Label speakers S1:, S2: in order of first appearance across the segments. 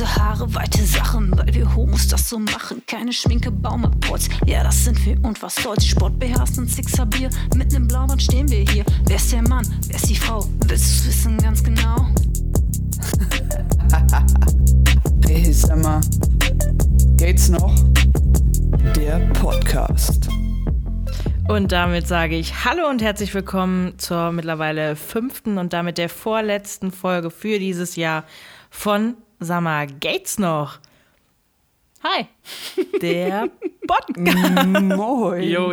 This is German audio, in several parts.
S1: Kurze Haare, weite Sachen, weil wir Homos das so machen. Keine Schminke, Baumapports, ja, das sind wir und was soll's. Sport beherrscht und Sixer Bier, mitten im Blaubad stehen wir hier. Wer ist der Mann, wer ist die Frau? Willst du's wissen ganz genau?
S2: Hey, sag mal, geht's noch? Der Podcast.
S3: Und damit sage ich Hallo und herzlich willkommen zur mittlerweile fünften und damit der vorletzten Folge für dieses Jahr von Summer Gates noch.
S1: Hi.
S3: Der Podcast.
S2: Moin.
S3: Jo.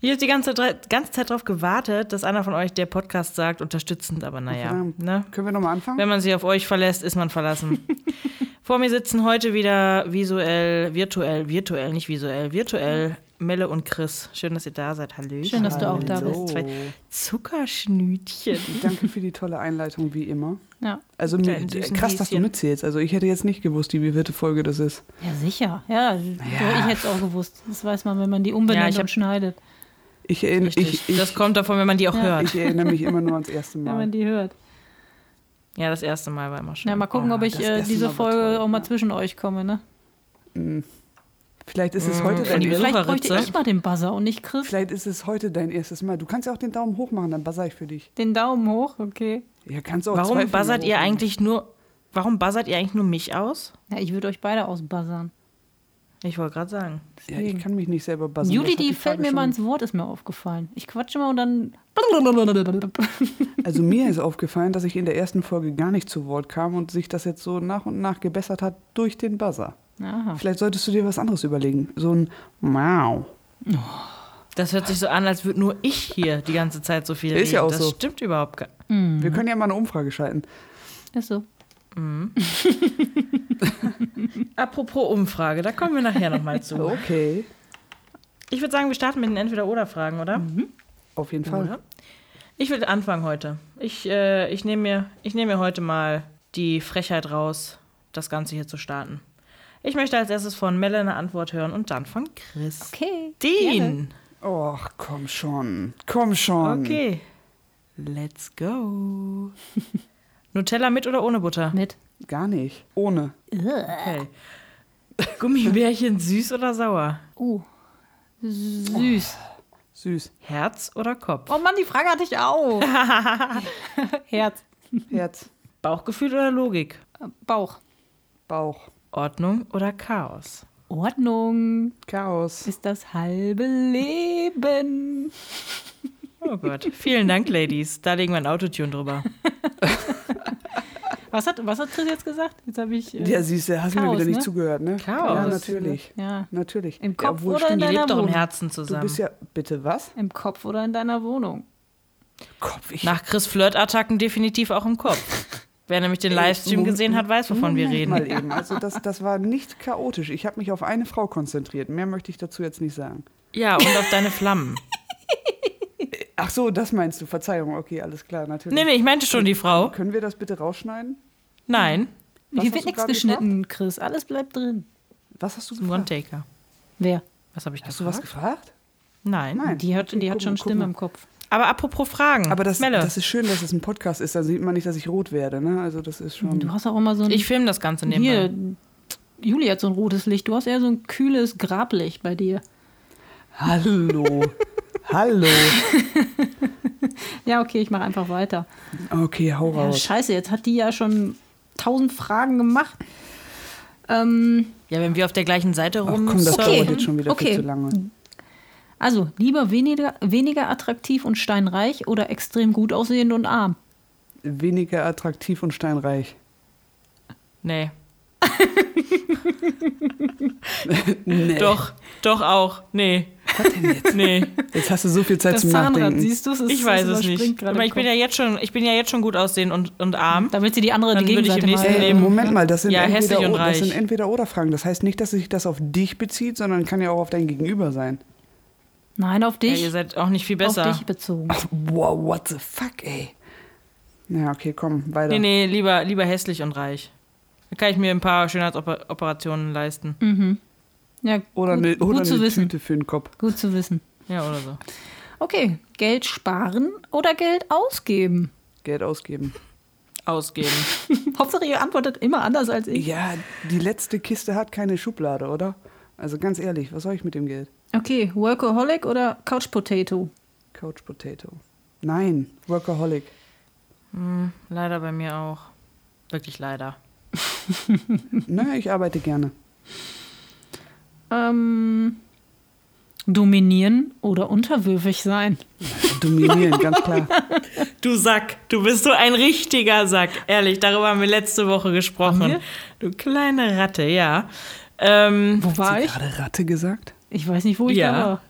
S3: Ich habe die ganze, ganze Zeit darauf gewartet, dass einer von euch der Podcast sagt, unterstützend, aber naja. Ne?
S2: Können wir nochmal anfangen?
S3: Wenn man sich auf euch verlässt, ist man verlassen. Vor mir sitzen heute wieder visuell, virtuell, virtuell, nicht visuell, virtuell Melle und Chris. Schön, dass ihr da seid. Hallo.
S1: Schön, dass du auch da
S2: Hallo.
S1: bist.
S3: Zwei Zuckerschnütchen.
S2: Danke für die tolle Einleitung, wie immer.
S1: Ja.
S2: Also mir, krass, dass du mitzählst. Also ich hätte jetzt nicht gewusst, wie wievielte Folge das ist.
S1: ja, sicher. Ja,
S2: Ja.
S1: ich hätte es auch gewusst. Das weiß man, wenn man die umbenennt
S3: Ja, ich hab-
S1: und schneidet.
S2: Ich, erinn-
S3: Richtig.
S2: ich,
S3: das
S2: ich,
S3: kommt davon, wenn man die auch
S1: Ja.
S3: hört.
S2: ich erinnere mich immer nur ans erste
S1: Wenn
S2: Mal.
S1: man die hört.
S3: Ja, das erste Mal war immer schön.
S1: Ja, mal gucken,
S2: Ah,
S1: ob ich äh, diese Folge
S2: toll,
S1: auch mal
S2: ja.
S1: zwischen euch komme, ne?
S2: Vielleicht ist es
S3: Mm,
S2: heute
S3: von
S2: dein erstes
S1: Vielleicht
S3: Besucherritze.
S1: bräuchte ich mal den Buzzer und nicht Chris.
S2: Vielleicht ist es heute dein erstes Mal. Du kannst ja auch den Daumen hoch machen, dann buzzer ich für dich.
S1: Den Daumen hoch, okay.
S2: Ja, kannst auch zwei
S3: Warum buzzert ihr eigentlich nur. Warum buzzert ihr eigentlich nur mich aus?
S1: Ja, ich würde euch beide ausbuzzern.
S3: Ich wollte gerade sagen.
S2: Ja, ich kann mich nicht selber buzzern.
S1: Juli, die fällt mir
S2: schon-
S1: mal ins Wort, ist mir aufgefallen. Ich quatsche mal und dann.
S2: Also mir ist aufgefallen, dass ich in der ersten Folge gar nicht zu Wort kam und sich das jetzt so nach und nach gebessert hat durch den Buzzer.
S1: Aha.
S2: Vielleicht solltest du dir was anderes überlegen. So ein Wow.
S3: Das hört sich so an, als würde nur ich hier die ganze Zeit so viel
S2: Ist
S3: reden.
S2: ja auch
S3: das
S2: so.
S3: stimmt überhaupt gar
S2: Wir können ja mal eine Umfrage schalten.
S1: Ist so.
S3: Apropos Umfrage, da kommen wir nachher nochmal zu.
S2: Okay.
S3: Ich würde sagen, wir starten mit den Entweder-Oder-Fragen, oder?
S2: Auf jeden Fall.
S3: Oder? Ich will anfangen heute. Ich, äh, ich nehme mir, ich nehm mir heute mal die Frechheit raus, das Ganze hier zu starten. Ich möchte als erstes von Melle eine Antwort hören und dann von Chris.
S1: Okay.
S3: Dean.
S2: Och, komm schon. Komm schon.
S3: Okay. Let's go. Nutella mit oder ohne Butter?
S1: Mit.
S2: Gar nicht. Ohne.
S3: Okay. Gummibärchen süß oder sauer?
S1: Uh. Süß.
S2: Süß.
S3: Herz oder Kopf?
S1: Oh Mann, die Frage hatte ich auch. Herz.
S2: Herz.
S3: Bauchgefühl oder Logik?
S1: Bauch.
S2: Bauch.
S3: Ordnung oder Chaos?
S1: Ordnung
S2: Chaos.
S1: ist das halbe Leben.
S3: Oh Gott. Vielen Dank, Ladies. Da legen wir ein Autotune drüber.
S1: Was hat, was hat Chris jetzt gesagt? Jetzt habe ich. Äh,
S2: Ja, siehst du, hast du mir
S1: Chaos,
S2: wieder nicht
S1: ne?
S2: zugehört, ne?
S3: Chaos.
S2: Ja, natürlich.
S1: Ja.
S2: Natürlich.
S1: Im
S2: Ja,
S1: Kopf
S2: obwohl,
S1: oder in deiner
S3: lebt doch im
S1: Wohnung?
S3: Herzen
S2: Du
S3: zusammen.
S2: bist ja. Bitte was?
S1: Im Kopf oder in deiner Wohnung?
S2: Kopf. Ich,
S3: Nach Chris Flirtattacken definitiv auch im Kopf. Wer nämlich den Livestream
S2: Moment-
S3: gesehen hat, weiß, wovon wir reden.
S2: Mal eben. Also das, das war nicht chaotisch. Ich habe mich auf eine Frau konzentriert. Mehr möchte ich dazu jetzt nicht sagen.
S3: Ja, und auf deine Flammen.
S2: Ach so, das meinst du. Verzeihung. Okay, alles klar, natürlich.
S3: Nee, nee, ich meinte schon die Frau.
S2: Können wir das bitte rausschneiden?
S3: Nein,
S2: Was
S1: Hier
S2: hast
S1: wird
S2: du
S1: nichts geschnitten, Chris. Alles bleibt drin.
S2: Was hast du gefragt?
S3: One-Taker.
S1: Wer?
S3: Was habe ich
S2: Hast du
S3: gefragt?
S2: was gefragt?
S3: Nein.
S2: Nein.
S1: Die hat,
S2: Okay,
S1: die hat
S2: guck
S1: schon Stimme im Kopf.
S3: Aber apropos Fragen.
S2: Aber das,
S3: Melle,
S2: das ist schön, dass es ein Podcast ist. Da sieht man nicht, dass ich rot werde. Ne? Also das ist schon.
S1: Du hast auch immer so ein.
S3: ich filme das Ganze nebenbei.
S1: hier, Juli hat so ein rotes Licht. Du hast eher so ein kühles Grablicht bei dir.
S2: Hallo. Hallo.
S1: Ja, okay, ich mache einfach weiter.
S2: Okay, hau
S1: Ja,
S2: raus.
S1: scheiße, jetzt hat die ja schon tausend Fragen gemacht. Ähm,
S3: Ja, wenn wir auf der gleichen Seite
S2: Ach
S3: rum
S2: komm, das
S1: Okay.
S2: dauert jetzt schon wieder
S1: Okay.
S2: viel zu lange.
S1: Also, lieber weniger, weniger attraktiv und steinreich oder extrem gut aussehend und arm?
S2: Weniger attraktiv und steinreich.
S3: Nee.
S2: Nee.
S3: Doch, doch auch. Nee.
S2: Was denn jetzt?
S3: Nee.
S2: Jetzt hast du so viel Zeit
S1: Das
S2: zum
S1: Zahnrad,
S2: Nachdenken.
S1: siehst du? Es ist-
S3: Ich weiß es nicht. Aber ich bin ja jetzt schon, ich bin ja jetzt schon gut aussehen und, und arm.
S1: Damit sie die andere
S3: Dann
S1: die
S3: würde ich im
S1: Gegenseite
S3: nächsten Leben-
S2: Moment mal, das sind,
S3: Ja,
S2: entweder,
S3: und
S2: das sind entweder oder Fragen. Das heißt nicht, dass sich das auf dich bezieht, sondern kann ja auch auf dein Gegenüber sein.
S1: Nein, auf
S3: Ja,
S1: dich.
S3: ihr seid auch nicht viel
S1: auf
S3: besser.
S1: dich bezogen.
S2: Wow, what the fuck, ey. Ja, okay, komm, weiter.
S3: Nee, nee, lieber, lieber hässlich und reich. Da kann ich mir ein paar Schönheitsoperationen leisten.
S1: Ja,
S2: Oder
S1: gut,
S2: eine, oder
S1: gut zu
S2: eine
S1: wissen.
S2: Tüte für den Kopf.
S1: Gut zu wissen.
S3: Ja, oder so.
S1: Okay, Geld sparen oder Geld ausgeben?
S2: Geld ausgeben.
S3: ausgeben.
S1: Hauptsache, ihr antwortet immer anders als ich.
S2: Ja, die letzte Kiste hat keine Schublade, oder? Also ganz ehrlich, was soll ich mit dem Geld?
S1: Okay, Workaholic oder Couch Potato?
S2: Couch Potato. Nein, Workaholic.
S3: Leider bei mir auch. Wirklich leider.
S2: Na, ich arbeite gerne.
S1: Ähm, dominieren oder unterwürfig sein?
S2: Dominieren, ganz klar.
S3: Du Sack, du bist so ein richtiger Sack. Ehrlich, darüber haben wir letzte Woche gesprochen. Du kleine Ratte, ja. Ähm,
S1: Wo war
S2: Hast du
S1: ich?
S2: gerade Ratte gesagt?
S1: Ich weiß nicht, wo ich
S3: Ja.
S1: da war.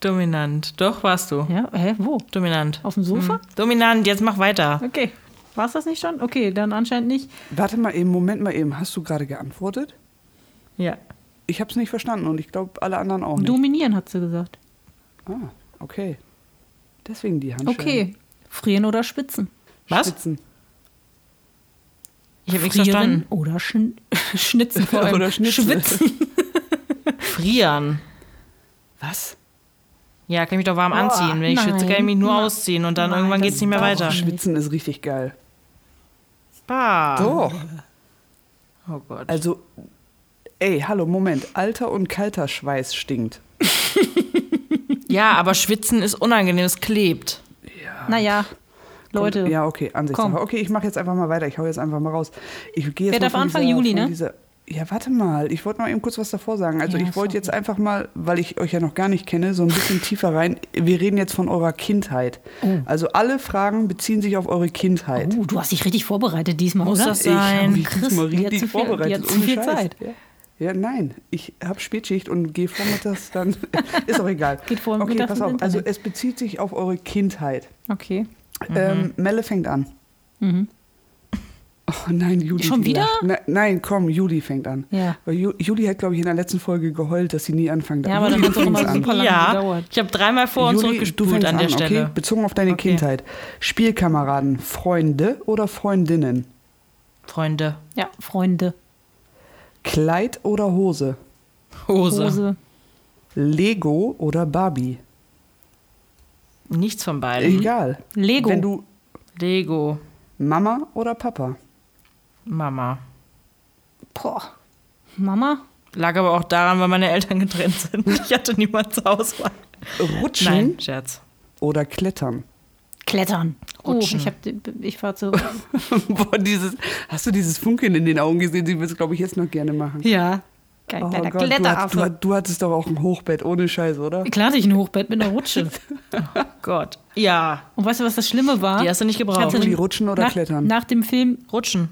S3: dominant. Doch, warst du.
S1: Ja, hä, wo?
S3: Dominant.
S1: Auf dem Sofa?
S3: Mhm. Dominant, jetzt mach weiter.
S1: Okay. War es das nicht schon? Okay, dann anscheinend nicht.
S2: Warte mal eben, Moment mal eben. Hast du gerade geantwortet?
S3: Ja.
S2: Ich habe es nicht verstanden und ich glaube alle anderen auch nicht.
S1: Dominieren, hat sie gesagt.
S2: Ah, okay. Deswegen die Handschellen.
S1: Okay. Frieren oder spitzen?
S3: Was?
S2: Spitzen.
S3: Ich habe nichts
S1: Frieren
S3: verstanden.
S1: oder schn schnitzen vor allem.
S2: Oder Schnitzel.
S1: Schwitzen.
S3: Frieren.
S2: Was?
S3: Ja, kann ich mich doch warm
S1: Boah,
S3: anziehen. Wenn ich schwitze, kann ich mich nur
S1: nein.
S3: ausziehen und dann
S1: Nein,
S3: irgendwann geht es nicht mehr weiter.
S2: Schwitzen ist richtig geil.
S3: Bah.
S2: Doch.
S3: Oh Gott.
S2: Also, ey, hallo, Moment. Alter und kalter Schweiß stinkt.
S3: Ja, aber schwitzen ist unangenehm, es klebt.
S1: Naja, Leute.
S2: Kommt, ja, okay, Ansichtssache.
S1: komm.
S2: Okay, ich mache jetzt einfach mal weiter. Ich hau jetzt einfach mal raus. Ich gehe jetzt
S1: Wer
S2: mal
S1: Anfang
S2: dieser,
S1: Juli, ne?
S2: Dieser, ja, warte mal. Ich wollte mal eben kurz was davor sagen. Also,
S1: Ja,
S2: ich wollte jetzt einfach mal, weil ich euch ja noch gar nicht kenne, so ein bisschen tiefer rein. Wir reden jetzt von eurer Kindheit. Also, alle Fragen beziehen sich auf eure Kindheit.
S1: Oh, du hast dich richtig vorbereitet diesmal,
S3: Muss
S1: oder?
S3: das
S2: Ich habe
S3: sein?
S2: mich diesmal
S1: die
S2: richtig
S1: viel- die
S2: vorbereitet.
S1: hat zu viel
S2: Scheiß.
S1: Zeit.
S2: Ja. ja, nein. Ich habe Spätschicht und gehe vormittags dann. ist auch egal.
S1: Geht vor-
S2: okay, pass auf. Also, es bezieht sich auf eure Kindheit.
S1: Okay.
S2: Ähm, Melle fängt an.
S1: Mhm.
S2: Oh nein, Juli.
S1: Schon wieder?
S2: lacht. Ne, nein, komm, Juli fängt an.
S1: Ja.
S2: Weil Ju, Juli hat, glaube ich, in der letzten Folge geheult, dass sie nie anfangen darf.
S1: Ja, aber dann hat es auch immer super lange
S3: Ja,
S1: gedauert.
S3: ich habe dreimal vor und
S2: Juli, du
S3: zurückgespult an der
S2: an,
S3: Stelle.
S2: Okay? Bezogen auf deine
S3: Okay.
S2: Kindheit. Spielkameraden, Freunde oder Freundinnen?
S3: Freunde.
S1: Ja, Freunde.
S2: Kleid oder Hose?
S3: Hose.
S1: Hose.
S2: Lego oder Barbie?
S3: Nichts von beiden.
S2: Egal.
S1: Lego.
S2: Wenn du
S3: Lego.
S2: Mama oder Papa?
S3: Mama.
S1: Boah. Mama?
S3: Lag aber auch daran, weil meine Eltern getrennt sind. Ich hatte niemand zur Auswahl.
S2: Rutschen
S3: Nein, Scherz.
S2: oder Klettern?
S1: Klettern. Oh,
S3: Rutschen.
S1: ich, hab, ich fahr zu.
S2: Boah, dieses, hast du dieses Funkeln in den Augen gesehen? Sie will es, glaube ich, jetzt noch gerne machen.
S1: ja. Kein
S2: Oh
S1: kleiner
S2: Gott, du, hat, du,
S1: Kletteraffe.
S2: du hattest doch auch ein Hochbett, ohne Scheiß, oder?
S1: Klar hatte ich ein Hochbett mit einer Rutsche.
S3: Gott. Ja.
S1: Und weißt du, was das Schlimme war?
S3: Die hast du nicht
S1: Ich
S3: gebraucht.
S1: hatte-
S2: Juli, rutschen oder
S1: nach,
S2: klettern?
S1: Nach dem Film,
S3: Rutschen.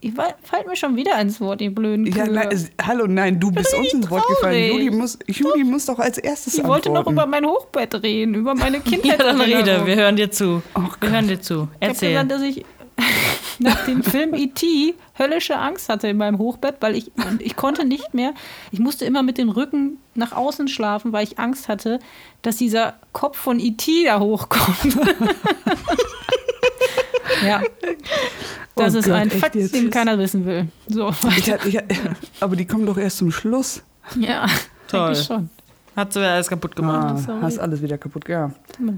S1: ich war, fällt mir schon wieder ins Wort, ihr blöden
S2: Ja,
S1: Kühe.
S2: nein, es, hallo, nein, du bist uns ins Wort gefallen. Juli muss, Juli muss doch als erstes
S1: ich wollte noch über mein Hochbett reden, über meine
S3: Ja,
S1: Kindheit.
S3: dann rede. Wir hören dir zu.
S2: Oh
S3: wir hören dir zu.
S1: Ich habe
S3: Erzähl.
S1: gesagt, dass ich nach dem Film E.T. höllische Angst hatte in meinem Hochbett, weil ich, ich konnte nicht mehr, ich musste immer mit dem Rücken nach außen schlafen, weil ich Angst hatte, dass dieser Kopf von E.T. da hochkommt. ja. Das
S2: Oh
S1: ist
S2: Gott,
S1: ein Fakt,
S2: jetzt?
S1: den keiner wissen will. So,
S2: Ich hatte, ich hatte, aber die kommen doch erst zum Schluss.
S1: ja,
S3: Toll.
S1: schon.
S3: Hat sie alles kaputt gemacht.
S2: Ah, hast alles wieder kaputt, ja.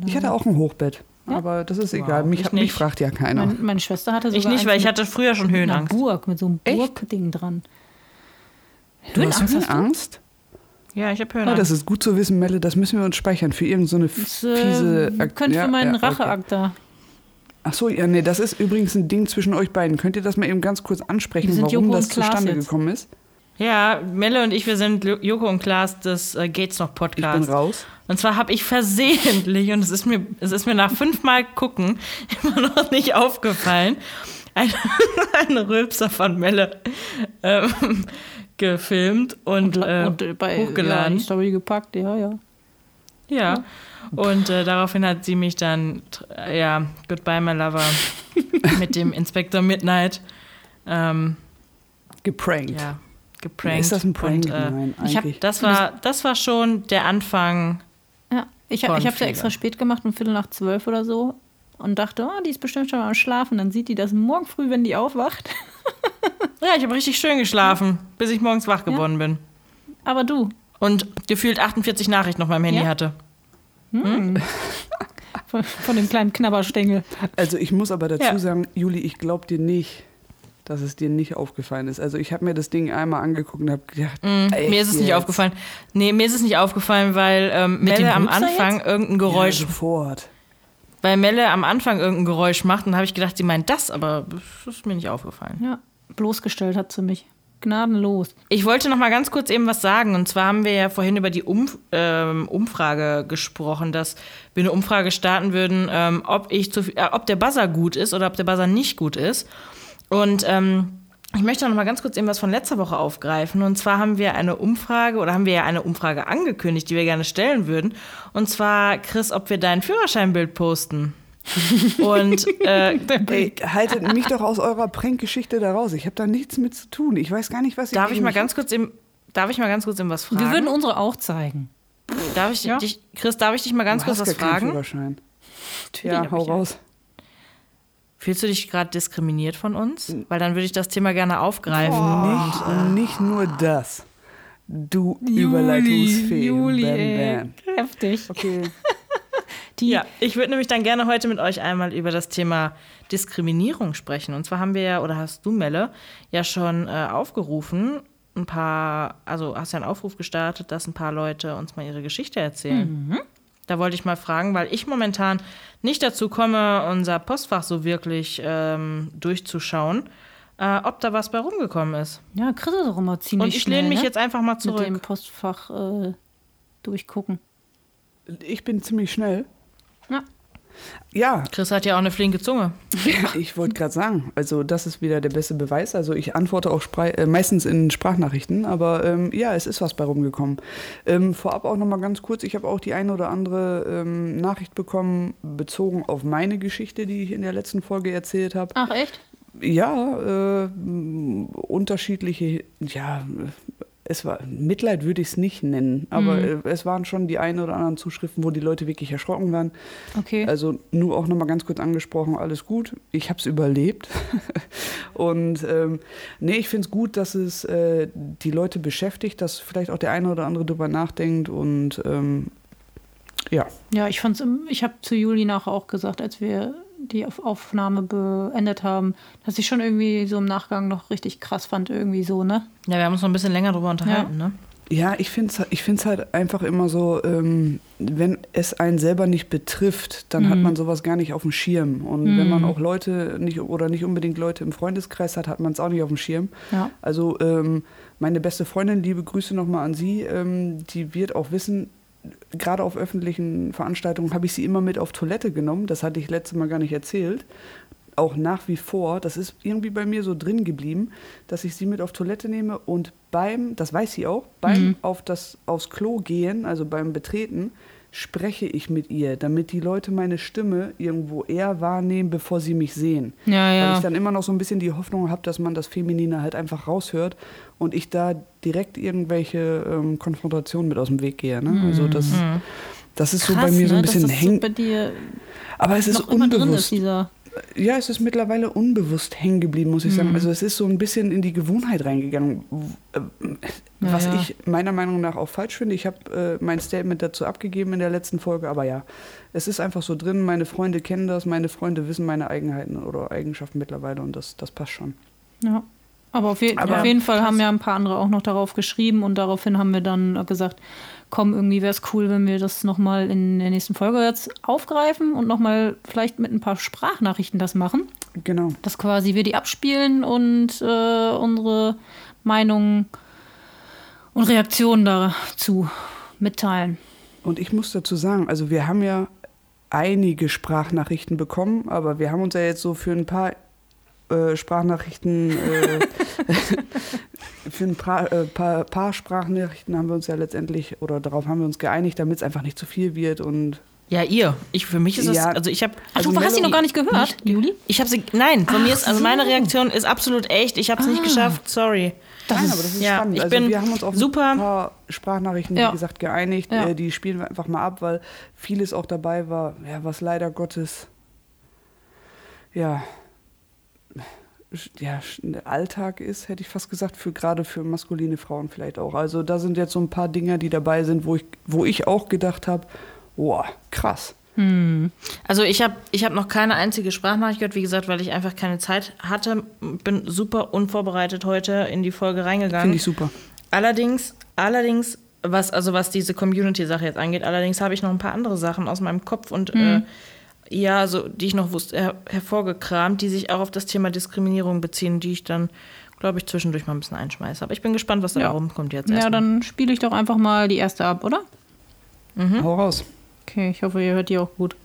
S2: Ich hatte auch ein Hochbett,
S1: Ja?
S2: aber das ist egal.
S3: Wow,
S2: Mich,
S3: ich
S2: hat- mich fragt ja keiner.
S1: Meine, meine Schwester hatte sogar
S3: Ich nicht, weil ich
S1: mit-
S3: hatte früher schon
S1: mit einer
S3: Höhenangst.
S1: Burg, mit so einem? Burgding dran.
S2: du hast
S1: Höhenangst
S2: keine
S1: hast du?
S2: Angst?
S3: Ja, ich habe
S2: Oh,
S3: Höhenangst.
S2: das ist gut zu wissen, Melle. Das müssen wir uns speichern für irgendeine so
S1: Das,
S2: fiese.
S1: äh, könnte
S2: ja,
S1: für meinen
S2: ja, okay.
S1: Racheakt da.
S2: Ach so, ja, nee, das ist übrigens ein Ding zwischen euch beiden. Könnt ihr das mal eben ganz kurz ansprechen, warum das zustande
S1: jetzt.
S2: gekommen ist?
S3: Ja, Melle und ich, wir sind Joko und Klaas des äh, Gates noch
S2: Ich bin
S3: Podcast.
S2: raus.
S3: Und zwar habe ich versehentlich, und es ist mir, es ist mir nach fünfmal gucken immer noch nicht aufgefallen, ein, einen Rülpser von Melle ähm, gefilmt und, äh,
S1: und äh, bei Ja,
S3: hochgeladen.
S1: die Story gepackt, ja, ja.
S3: Ja. Und äh, daraufhin hat sie mich dann, tr- ja, Goodbye, my lover, mit dem Inspector Midnight, ähm,
S2: Geprankt.
S3: ja, geprankt.
S2: Ist das ein Prank?
S3: Und, äh,
S2: Nein,
S1: ich hab-
S3: das, war, das war schon der Anfang.
S1: ja. Ich, ich habe es ja extra spät gemacht, um Viertel nach zwölf oder so. Und dachte, oh, die ist bestimmt schon mal am Schlafen. Dann sieht die das morgen früh, wenn die aufwacht.
S3: Ja, ich habe richtig schön geschlafen, bis ich morgens wach geworden bin.
S1: Aber du,
S3: Und gefühlt 48 Nachrichten auf meinem Handy
S1: Ja?
S3: hatte.
S1: Von, von dem kleinen Knabberstängel.
S2: Also ich muss aber dazu
S3: Ja.
S2: sagen, Juli, ich glaube dir nicht, dass es dir nicht aufgefallen ist. Also ich habe mir das Ding einmal angeguckt und habe gedacht,
S3: Mm, Mir ist es nicht
S2: jetzt?
S3: aufgefallen. Nee, mir ist es nicht aufgefallen, weil ähm, Melle
S1: dem
S3: am Anfang
S1: jetzt?
S3: irgendein
S2: Ja,
S3: Geräusch,
S2: sofort.
S3: weil Melle am Anfang irgendein Geräusch macht, und habe ich gedacht, sie meint das, aber das ist mir nicht aufgefallen.
S1: Ja, bloßgestellt hat sie mich. Gnadenlos.
S3: Ich wollte noch mal ganz kurz eben was sagen. Und zwar haben wir ja vorhin über die Umf ähm, Umfrage gesprochen, dass wir eine Umfrage starten würden, ähm, ob, ich zu, äh, ob der Buzzer gut ist oder ob der Buzzer nicht gut ist. Und ähm, ich möchte noch mal ganz kurz eben was von letzter Woche aufgreifen. Und zwar haben wir eine Umfrage oder haben wir ja eine Umfrage angekündigt, die wir gerne stellen würden. Und zwar, Chris, ob wir dein Führerscheinbild posten. Und äh,
S2: Ey, haltet mich doch aus eurer Prankgeschichte da raus. Ich habe da nichts mit zu tun. Ich weiß gar nicht, was ihr
S3: darf ich mal ganz kurz eben, darf ich mal ganz kurz eben was fragen?
S1: Wir würden unsere auch zeigen.
S3: darf ich
S1: Ja.
S3: dich, Chris, darf ich dich mal ganz
S2: Du
S3: kurz
S2: hast
S3: was fragen?
S2: Führerschein.
S1: Natürlich
S2: Ja, hau
S1: ich
S2: raus.
S3: Fühlst du dich gerade diskriminiert von uns? Weil dann würde ich das Thema gerne aufgreifen.
S2: Nicht, nicht nur das. Du
S1: Juli,
S2: Überleitungsfee.
S1: Juli,
S2: bam.
S1: Heftig.
S2: Okay.
S1: Die,
S3: Ja, ich würde nämlich dann gerne heute mit euch einmal über das Thema Diskriminierung sprechen. Und zwar haben wir ja, oder hast du, Melle, ja schon äh, aufgerufen, ein paar, also hast ja einen Aufruf gestartet, dass ein paar Leute uns mal ihre Geschichte erzählen. Da wollte ich mal fragen, weil ich momentan nicht dazu komme, unser Postfach so wirklich ähm, durchzuschauen, äh, ob da was bei rumgekommen ist.
S1: ja, Chris ist auch immer ziemlich
S3: Und ich
S1: schnell,
S3: lehne mich
S1: ne?
S3: jetzt einfach mal
S1: mit dem
S3: zurück.
S1: Postfach äh, durchgucken.
S2: Ich bin ziemlich schnell.
S1: Ja.
S2: Ja,
S3: Chris hat ja auch eine flinke Zunge.
S2: ich wollte gerade sagen, also das ist wieder der beste Beweis. Also ich antworte auch äh, meistens in Sprachnachrichten, aber ähm, ja, es ist was bei rumgekommen. Ähm, vorab auch nochmal ganz kurz, ich habe auch die eine oder andere ähm, Nachricht bekommen, bezogen auf meine Geschichte, die ich in der letzten Folge erzählt habe.
S1: Ach, echt?
S2: Ja, äh, unterschiedliche, ja, es war, Mitleid würde ich es nicht nennen, aber äh, es waren schon die ein oder anderen Zuschriften, wo die Leute wirklich erschrocken waren.
S1: Okay.
S2: Also nur auch nochmal ganz kurz angesprochen, alles gut. Ich habe es überlebt. Und ähm, nee, ich finde es gut, dass es äh, die Leute beschäftigt, dass vielleicht auch der eine oder andere drüber nachdenkt und ähm, ja.
S1: Ja, ich fand's, ich habe zu Juli nachher auch gesagt, als wir die Auf- Aufnahme beendet haben, dass ich schon irgendwie so im Nachgang noch richtig krass fand, irgendwie so, ne?
S3: Ja, wir haben uns noch ein bisschen länger drüber unterhalten, ne?
S2: Ja, ich finde es ich find's halt einfach immer so, ähm, wenn es einen selber nicht betrifft, dann hat man sowas gar nicht auf dem Schirm. Und wenn man auch Leute nicht oder nicht unbedingt Leute im Freundeskreis hat, hat man es auch nicht auf dem Schirm.
S1: Ja.
S2: Also ähm, meine beste Freundin, liebe Grüße nochmal an sie, ähm, die wird auch wissen, gerade auf öffentlichen Veranstaltungen habe ich sie immer mit auf Toilette genommen. Das hatte ich letztes Mal gar nicht erzählt. Auch nach wie vor, das ist irgendwie bei mir so drin geblieben, dass ich sie mit auf Toilette nehme und beim, das weiß sie auch, beim auf das, aufs Klo gehen, also beim Betreten, spreche ich mit ihr, damit die Leute meine Stimme irgendwo eher wahrnehmen, bevor sie mich sehen.
S1: Ja,
S2: Weil
S1: ja.
S2: ich dann immer noch so ein bisschen die Hoffnung habe, dass man das Feminine halt einfach raushört und ich da direkt irgendwelche ähm, Konfrontationen mit aus dem Weg gehe. Ne? Also das, das ist so bei
S1: Krass,
S2: mir so ein
S1: ne,
S2: bisschen
S1: so
S2: hängen. Aber es ist
S1: noch immer drin ist,
S2: unbewusst.
S1: dieser.
S2: Ja, es ist mittlerweile unbewusst hängen geblieben, muss ich
S1: Mhm.
S2: sagen. Also es ist so ein bisschen in die Gewohnheit reingegangen. Was
S1: Ja, ja.
S2: ich meiner Meinung nach auch falsch finde. Ich habe äh, mein Statement dazu abgegeben in der letzten Folge, aber ja, es ist einfach so drin. Meine Freunde kennen das, meine Freunde wissen meine Eigenheiten oder Eigenschaften mittlerweile und das, das passt schon.
S1: Ja. Aber auf, je
S2: Aber
S1: auf jeden Fall haben ja ein paar andere auch noch darauf geschrieben und daraufhin haben wir dann gesagt, komm, irgendwie wäre es cool, wenn wir das nochmal in der nächsten Folge jetzt aufgreifen und nochmal vielleicht mit ein paar Sprachnachrichten das machen.
S2: Genau.
S1: Dass quasi wir die abspielen und äh, unsere Meinungen und Reaktionen dazu mitteilen.
S2: Und ich muss dazu sagen, also wir haben ja einige Sprachnachrichten bekommen, aber wir haben uns ja jetzt so für ein paar äh, Sprachnachrichten, äh, für ein paar, äh, paar, paar Sprachnachrichten haben wir uns ja letztendlich, oder darauf haben wir uns geeinigt, damit es einfach nicht zu viel wird und
S3: Ja, ihr. Ich, für mich ist es,
S2: Ja.
S3: also ich habe.
S1: Ach,
S2: Also
S1: du hast sie noch gar nicht gehört, Juli?
S3: Ich habe sie. Nein, von mir
S1: Ach
S3: ist, also meine. Reaktion ist absolut echt. Ich habe es nicht geschafft, sorry.
S2: Nein, aber das ist
S3: ja,
S2: spannend.
S3: ich
S2: also
S3: bin
S2: wir haben uns auf
S3: super-
S2: ein paar Sprachnachrichten,
S1: Ja.
S2: wie gesagt, geeinigt.
S1: Ja.
S2: Äh, die spielen wir einfach mal ab, weil vieles auch dabei war, ja, was leider Gottes, ja, ja, Alltag ist, hätte ich fast gesagt, für gerade für maskuline Frauen vielleicht auch. Also da sind jetzt so ein paar Dinger, die dabei sind, wo ich, wo ich auch gedacht habe, boah, krass.
S3: Also ich habe ich hab noch keine einzige Sprachnachricht gehört, wie gesagt, weil ich einfach keine Zeit hatte. Bin super unvorbereitet heute in die Folge reingegangen.
S2: Finde ich super.
S3: Allerdings, allerdings, was, also was diese Community-Sache jetzt angeht, allerdings habe ich noch ein paar andere Sachen aus meinem Kopf und äh, ja, so, die ich noch wusste, her hervorgekramt, die sich auch auf das Thema Diskriminierung beziehen, die ich dann, glaube ich, zwischendurch mal ein bisschen einschmeiße. Aber ich bin gespannt, was da
S1: Ja.
S3: rumkommt jetzt.
S1: Ja,
S3: erstmal.
S1: dann spiele ich doch einfach mal die erste ab, oder?
S2: Hau raus.
S1: Okay, ich hoffe, ihr hört die auch gut.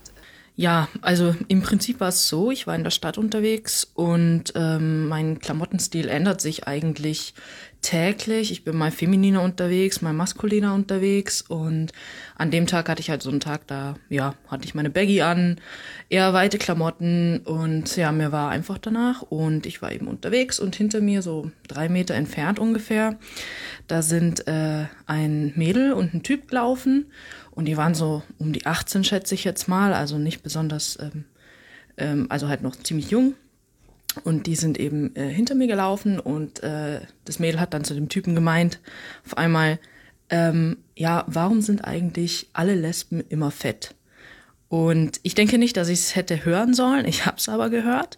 S4: Ja, also im Prinzip war es so, ich war in der Stadt unterwegs und ähm, mein Klamottenstil ändert sich eigentlich täglich. Ich bin mal femininer unterwegs, mal maskuliner unterwegs. Und an dem Tag hatte ich halt so einen Tag, da ja, hatte ich meine Baggy an, eher weite Klamotten. Und ja, mir war einfach danach. Und ich war eben unterwegs und hinter mir so drei Meter entfernt ungefähr, da sind äh, ein Mädel und ein Typ gelaufen. Und die waren so um die 18, schätze ich jetzt mal, also nicht besonders, ähm, ähm, also halt noch ziemlich jung. Und die sind eben äh, hinter mir gelaufen und äh, das Mädel hat dann zu dem Typen gemeint, auf einmal, ähm, ja, warum sind eigentlich alle Lesben immer fett? Und ich denke nicht, dass ich es hätte hören sollen, ich habe es aber gehört.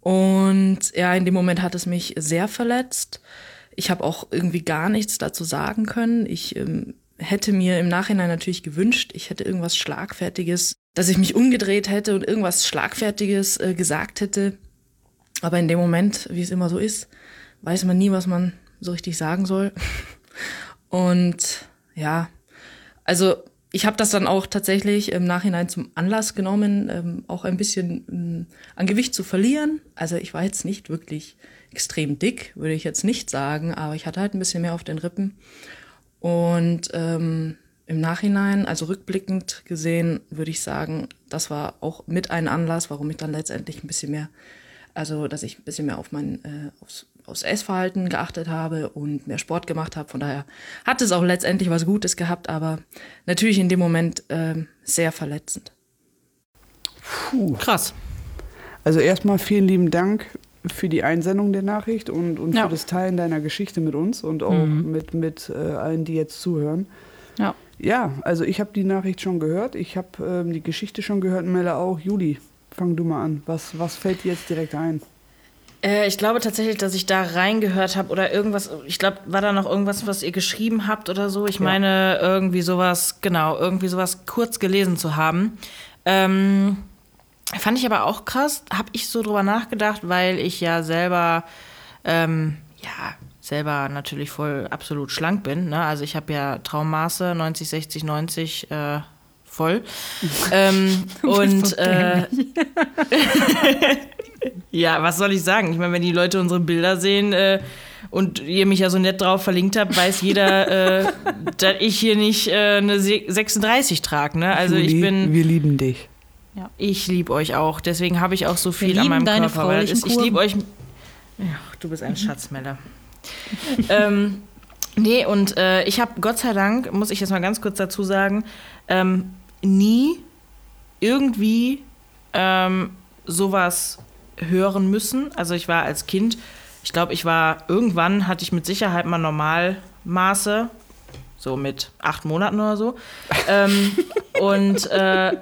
S4: Und ja, in dem Moment hat es mich sehr verletzt. Ich habe auch irgendwie gar nichts dazu sagen können. Ich ähm, hätte mir im Nachhinein natürlich gewünscht, ich hätte irgendwas Schlagfertiges, dass ich mich umgedreht hätte und irgendwas Schlagfertiges äh, gesagt hätte. Aber in dem Moment, wie es immer so ist, weiß man nie, was man so richtig sagen soll. Und ja, also ich habe das dann auch tatsächlich im Nachhinein zum Anlass genommen, ähm, auch ein bisschen ähm, an Gewicht zu verlieren. Also ich war jetzt nicht wirklich extrem dick, würde ich jetzt nicht sagen, aber ich hatte halt ein bisschen mehr auf den Rippen. Und ähm, im Nachhinein, also rückblickend gesehen, würde ich sagen, das war auch mit ein Anlass, warum ich dann letztendlich ein bisschen mehr, also dass ich ein bisschen mehr auf mein äh, aufs, aufs Essverhalten geachtet habe und mehr Sport gemacht habe. Von daher hat es auch letztendlich was Gutes gehabt, aber natürlich in dem Moment ähm, sehr verletzend.
S2: Puh.
S3: Krass.
S2: Also erstmal vielen lieben Dank für die Einsendung der Nachricht und, und
S1: Ja.
S2: für das Teilen deiner Geschichte mit uns und auch mit, mit äh, allen, die jetzt zuhören.
S1: Ja.
S2: Ja, also ich habe die Nachricht schon gehört. Ich habe ähm, die Geschichte schon gehört, Melle auch. Juli, fang du mal an. Was, was fällt dir jetzt direkt ein?
S3: Äh, ich glaube tatsächlich, dass ich da reingehört habe oder irgendwas. Ich glaube, war da noch irgendwas, was ihr geschrieben habt oder so. Ich meine, irgendwie sowas, genau, irgendwie sowas kurz gelesen zu haben. Ähm, fand ich aber auch krass. Habe ich so drüber nachgedacht, weil ich ja selber, ähm, ja, selber natürlich voll absolut schlank bin. Ne? Also ich habe ja Traummaße 90, 60, 90 äh, voll. ähm, und äh, ja, was soll ich sagen? Ich meine, wenn die Leute unsere Bilder sehen äh, und ihr mich ja so nett drauf verlinkt habt, weiß jeder, äh, dass ich hier nicht äh, eine Se- 36 trage. Ne? Also ich
S2: Juli,
S3: bin,
S2: Wir lieben dich.
S3: ich liebe euch auch. Deswegen habe ich auch so viel an meinem
S1: deine
S3: Körper. Weil ist, ich liebe euch. Ja, du bist ein Schatzmeller. ähm, nee, und äh, ich habe Gott sei Dank, muss ich jetzt mal ganz kurz dazu sagen, ähm, nie irgendwie ähm, sowas hören müssen. Also ich war als Kind, ich glaube, ich war irgendwann hatte ich mit Sicherheit mal Normalmaße, so mit acht Monaten oder so. ähm, und äh,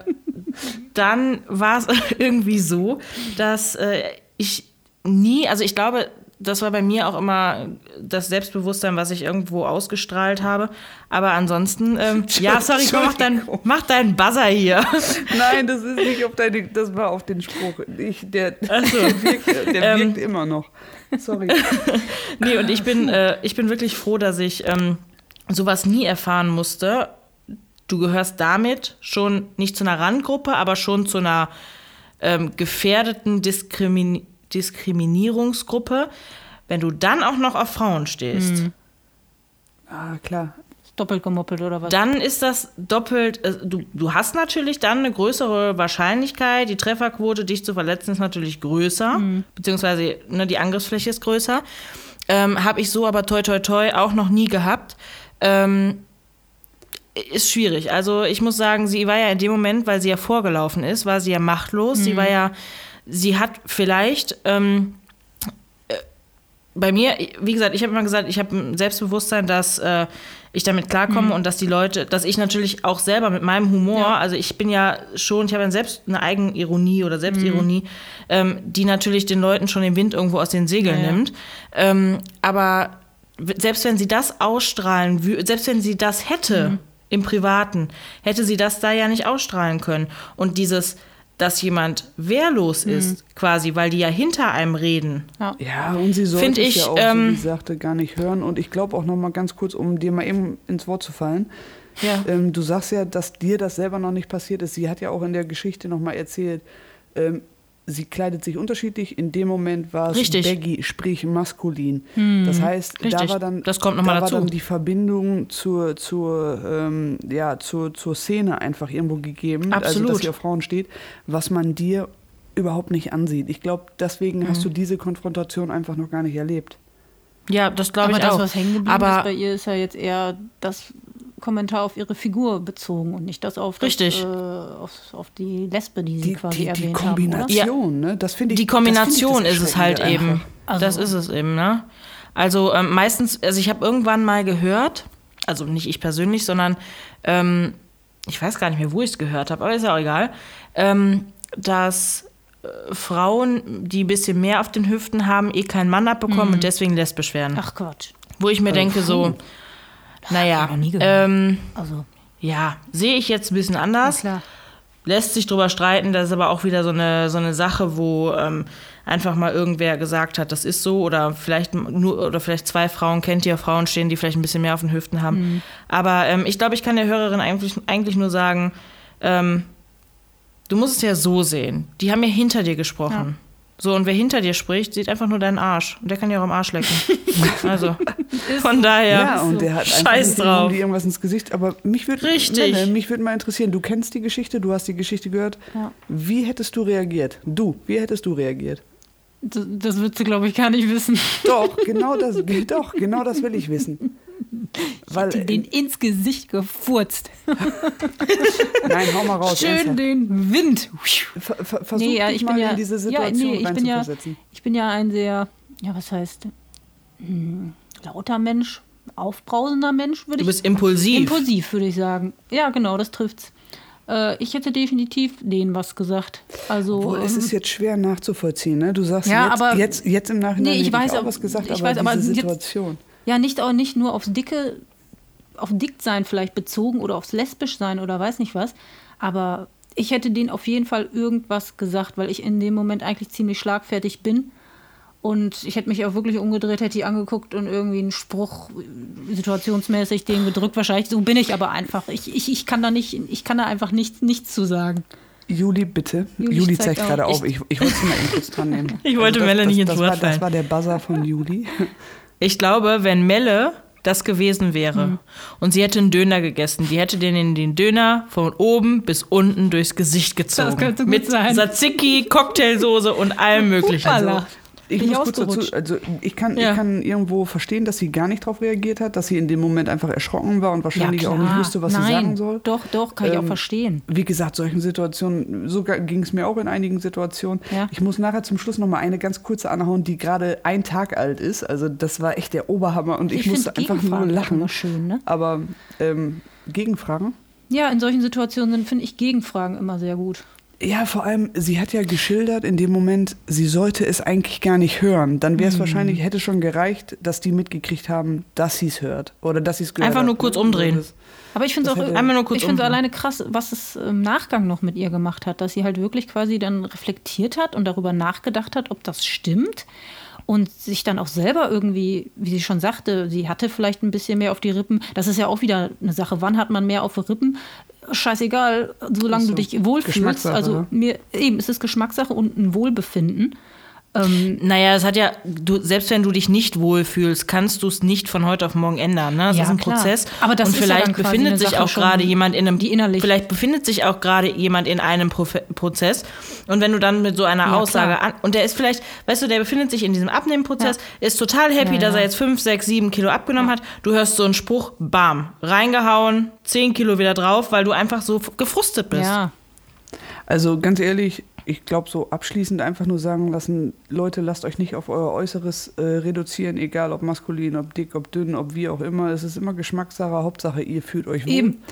S3: dann war es irgendwie so, dass äh, ich nie, also ich glaube, das war bei mir auch immer das Selbstbewusstsein, was ich irgendwo ausgestrahlt habe. Aber ansonsten, ähm, ja, sorry, komm, mach, dein, mach deinen Buzzer hier.
S2: Nein, das ist nicht auf deine, das war auf den Spruch. Ich, der
S3: Ach so.
S2: der wirkt, der
S3: Ähm.
S2: wirkt immer noch. Sorry.
S3: Nee, und ich bin, äh, ich bin wirklich froh, dass ich ähm, sowas nie erfahren musste. Du gehörst damit schon nicht zu einer Randgruppe, aber schon zu einer ähm, gefährdeten Diskrimi Diskriminierungsgruppe. Wenn du dann auch noch auf Frauen stehst,
S2: Ah, klar.
S1: Doppelt gemoppelt oder was?
S3: dann ist das doppelt. Äh, du, du hast natürlich dann eine größere Wahrscheinlichkeit. Die Trefferquote, dich zu verletzen, ist natürlich größer, beziehungsweise ne, die Angriffsfläche ist größer. Ähm, Habe ich so aber toi toi toi auch noch nie gehabt. Ähm, ist schwierig. Also ich muss sagen, sie war ja in dem Moment, weil sie ja vorgelaufen ist, war sie ja machtlos. Sie war ja, sie hat vielleicht ähm, bei mir, wie gesagt, ich habe immer gesagt, ich habe ein Selbstbewusstsein, dass äh, ich damit klarkomme
S1: Mhm.
S3: und dass die Leute, dass ich natürlich auch selber mit meinem Humor,
S1: Ja.
S3: also ich bin ja schon, ich habe ja selbst eine Eigenironie oder Selbstironie,
S1: Mhm.
S3: ähm, die natürlich den Leuten schon den Wind irgendwo aus den Segeln
S1: Ja, ja.
S3: nimmt. Ähm, aber selbst wenn sie das ausstrahlen, selbst wenn sie das hätte
S1: Mhm.
S3: im Privaten, hätte sie das da ja nicht ausstrahlen können. Und dieses, dass jemand wehrlos
S1: Mhm.
S3: ist, quasi, weil die ja hinter einem reden.
S2: Ja, und sie sollte
S3: Find
S2: es
S3: ich,
S2: ja auch,
S3: ähm,
S2: so wie sie sagte, gar nicht hören. Und ich glaube auch noch mal ganz kurz, um dir mal eben ins Wort zu fallen.
S3: Ja.
S2: Ähm, du sagst ja, dass dir das selber noch nicht passiert ist. Sie hat ja auch in der Geschichte noch mal erzählt, ähm, sie kleidet sich unterschiedlich. In dem Moment war es
S3: Richtig.
S2: baggy, sprich maskulin. Das heißt, da
S3: Richtig.
S2: war dann,
S3: Das kommt noch mal
S2: da
S3: dazu.
S2: war dann die Verbindung zur, zur, ähm, ja, zur, zur Szene einfach irgendwo gegeben. Also,
S3: Absolut.
S2: dass sie auf Frauen steht, was man dir überhaupt nicht ansieht. Ich glaube, deswegen
S3: Mhm.
S2: hast du diese Konfrontation einfach noch gar nicht erlebt.
S3: Ja, das glaube ich
S1: das,
S3: auch.
S1: was hängen geblieben
S3: Aber
S1: ist bei ihr, ist ja jetzt eher das Kommentar auf ihre Figur bezogen und nicht das auf, das,
S3: Richtig.
S1: äh, auf, auf die Lesbe, die sie
S2: Die,
S1: quasi
S2: die, die
S1: erwähnt haben. Oder?
S2: Kombination, ne? Das finde ich.
S3: die
S2: das ich
S3: Kombination
S2: das
S3: ist es halt eben.
S1: Also-
S3: das ist es eben, ne? Also ähm, meistens, also ich habe irgendwann mal gehört, also nicht ich persönlich, sondern ähm, ich weiß gar nicht mehr, wo ich es gehört habe, aber ist ja auch egal, ähm, dass äh, Frauen, die ein bisschen mehr auf den Hüften haben, eh keinen Mann abbekommen und deswegen lesbisch werden.
S1: Ach Quatsch.
S3: Wo ich mir denke, so, naja,
S1: noch nie gehört.
S3: ähm,
S1: Also,
S3: ja, sehe ich jetzt ein bisschen anders.
S1: klar.
S3: lässt sich drüber streiten. Das ist aber auch wieder so eine, so eine Sache, wo ähm, einfach mal irgendwer gesagt hat, das ist so. Oder vielleicht nur oder vielleicht zwei Frauen kennt, die auf Frauen stehen, die vielleicht ein bisschen mehr auf den Hüften haben. Aber ähm, ich glaube, ich kann der Hörerin eigentlich, eigentlich nur sagen, ähm, du musst es ja so sehen. Die haben ja hinter dir gesprochen. So, und wer hinter dir spricht, sieht einfach nur deinen Arsch. Und der kann ja auch am Arsch lecken. also, von daher.
S2: Ja, und der hat
S3: Scheiß drauf.
S2: irgendwie irgendwas ins Gesicht. Aber mich würde
S3: Richtig.
S2: mich würde mal interessieren, du kennst die Geschichte, du hast die Geschichte gehört.
S1: Ja.
S2: Wie hättest du reagiert? Du, wie hättest du reagiert?
S1: Das, das wird sie, glaube ich, gar nicht wissen.
S2: Doch, genau das, doch, genau das will ich wissen. Weil,
S1: Die den ins Gesicht gefurzt.
S2: nein, hau mal raus.
S1: Schön
S2: ernsthaft.
S1: den Wind.
S2: Ver, ver, versuch
S1: Nee, ja,
S2: dich
S1: ich
S2: mal
S1: bin ja-
S2: in diese
S1: ja,
S2: Situation
S1: nee, ich bin ja-. Ich bin ja ein sehr, ja, was heißt, hm, lauter Mensch, aufbrausender Mensch, würde
S3: Du
S1: ich
S3: bist impulsiv.
S1: Impulsiv, würde ich sagen. Ja, genau, das trifft's. Äh, ich hätte definitiv denen was gesagt. Also,
S2: Obwohl, es
S1: ähm,
S2: ist jetzt schwer nachzuvollziehen. Ne? Du sagst
S1: Ja,
S2: jetzt,
S1: aber-
S2: jetzt, jetzt im Nachhinein
S1: Nee, ich
S2: hätte
S1: weiß
S2: ich auch was gesagt,
S1: ich
S2: aber
S1: weiß, aber
S2: diese
S1: jetzt-
S2: Situation.
S1: Ja, nicht auch nicht nur aufs Dicke, auf Dicksein vielleicht bezogen oder aufs Lesbischsein oder weiß nicht was. Aber ich hätte denen auf jeden Fall irgendwas gesagt, weil ich in dem Moment eigentlich ziemlich schlagfertig bin. Und ich hätte mich auch wirklich umgedreht, hätte die angeguckt und irgendwie einen Spruch situationsmäßig den gedrückt. Wahrscheinlich so bin ich aber einfach. Ich, ich, ich kann da nicht, ich kann da einfach nichts, nichts zu sagen.
S2: Juli, bitte.
S1: Juli
S2: Juli,
S1: zeigt
S2: zeigt gerade
S1: auf.
S2: Ich, ich wollte sie mal eben kurz dran nehmen.
S3: Ich wollte
S2: das,
S3: Melle nicht
S2: das,
S3: ins
S2: das
S3: Wort
S2: war, Das
S3: fallen.
S2: war der Buzzer von Juli.
S3: Ich glaube, wenn Melle das gewesen wäre
S1: Mhm.
S3: und sie hätte einen Döner gegessen, die hätte den in den Döner von oben bis unten durchs Gesicht gezogen.
S1: könnte gut
S3: Mit
S1: sein.
S3: Tzatziki, Cocktailsoße und allem möglichen.
S1: Hoppala.
S2: Ich
S1: Bin ich
S2: muss kurz dazu, also ich kann,
S3: Ja.
S2: ich kann irgendwo verstehen, dass sie gar nicht darauf reagiert hat, dass sie in dem Moment einfach erschrocken war und wahrscheinlich auch nicht wusste, was
S1: Nein,
S2: sie sagen soll.
S1: Doch, doch, kann ich auch
S2: Ähm,
S1: verstehen.
S2: Wie gesagt, solchen Situationen, so ging es mir auch in einigen Situationen.
S1: Ja.
S2: Ich muss nachher zum Schluss noch mal eine ganz kurze anhauen, die gerade ein Tag alt ist. Also das war echt der Oberhammer und ich, musste
S1: find
S2: einfach nur lachen.
S1: schön, ne?
S2: Aber ähm, Gegenfragen?
S1: Ja, in solchen Situationen finde ich Gegenfragen immer sehr gut.
S2: Ja, vor allem, sie hat ja geschildert in dem Moment, sie sollte es eigentlich gar nicht hören. Dann
S3: Mhm.
S2: wäre es wahrscheinlich, hätte schon gereicht, dass die mitgekriegt haben, dass sie es hört. Oder dass sie es gehört
S3: Einfach
S2: hat,
S3: nur kurz umdrehen.
S2: Das-
S1: Aber ich finde es auch
S3: Einmal nur kurz
S1: ich finde
S3: umdrehen.
S1: alleine krass, was es im Nachgang noch mit ihr gemacht hat, dass sie halt wirklich quasi dann reflektiert hat und darüber nachgedacht hat, ob das stimmt und sich dann auch selber irgendwie, wie sie schon sagte, sie hatte vielleicht ein bisschen mehr auf die Rippen. Das ist ja auch wieder eine Sache. Wann hat man mehr auf die Rippen? Scheißegal, solange
S2: Ist
S1: du
S2: so.
S1: dich wohlfühlst. Also
S2: ne?
S1: mir eben, es ist Geschmackssache und ein Wohlbefinden. Ähm,
S3: Naja, es hat ja, du, selbst wenn du dich nicht wohlfühlst, kannst du es nicht von heute auf morgen ändern. Ne? Das
S1: Ja,
S3: ist ein
S1: klar.
S3: Prozess.
S1: Aber das
S3: und
S1: ist ja
S3: vielleicht
S1: dann quasi
S3: befindet sich
S1: Sache
S3: auch gerade jemand in einem,
S1: die innerlich-
S3: vielleicht befindet sich auch gerade jemand in einem Profe Prozess. Und wenn du dann mit so einer
S1: Ja,
S3: Aussage
S1: klar.
S3: an, und der ist vielleicht, weißt du, der befindet sich in diesem Abnehmprozess, ist total happy,
S1: Ja,
S3: dass er
S1: ja.
S3: jetzt fünf, sechs, sieben Kilo abgenommen hat. Du hörst so einen Spruch, bam, reingehauen, zehn Kilo wieder drauf, weil du einfach so gefrustet bist.
S1: ja,
S2: Also ganz ehrlich, ich glaube, so abschließend einfach nur sagen lassen, Leute, lasst euch nicht auf euer Äußeres äh, reduzieren, egal ob maskulin, ob dick, ob dünn, ob wie auch immer. Es ist immer Geschmackssache, Hauptsache ihr fühlt euch wohl.
S1: Eben.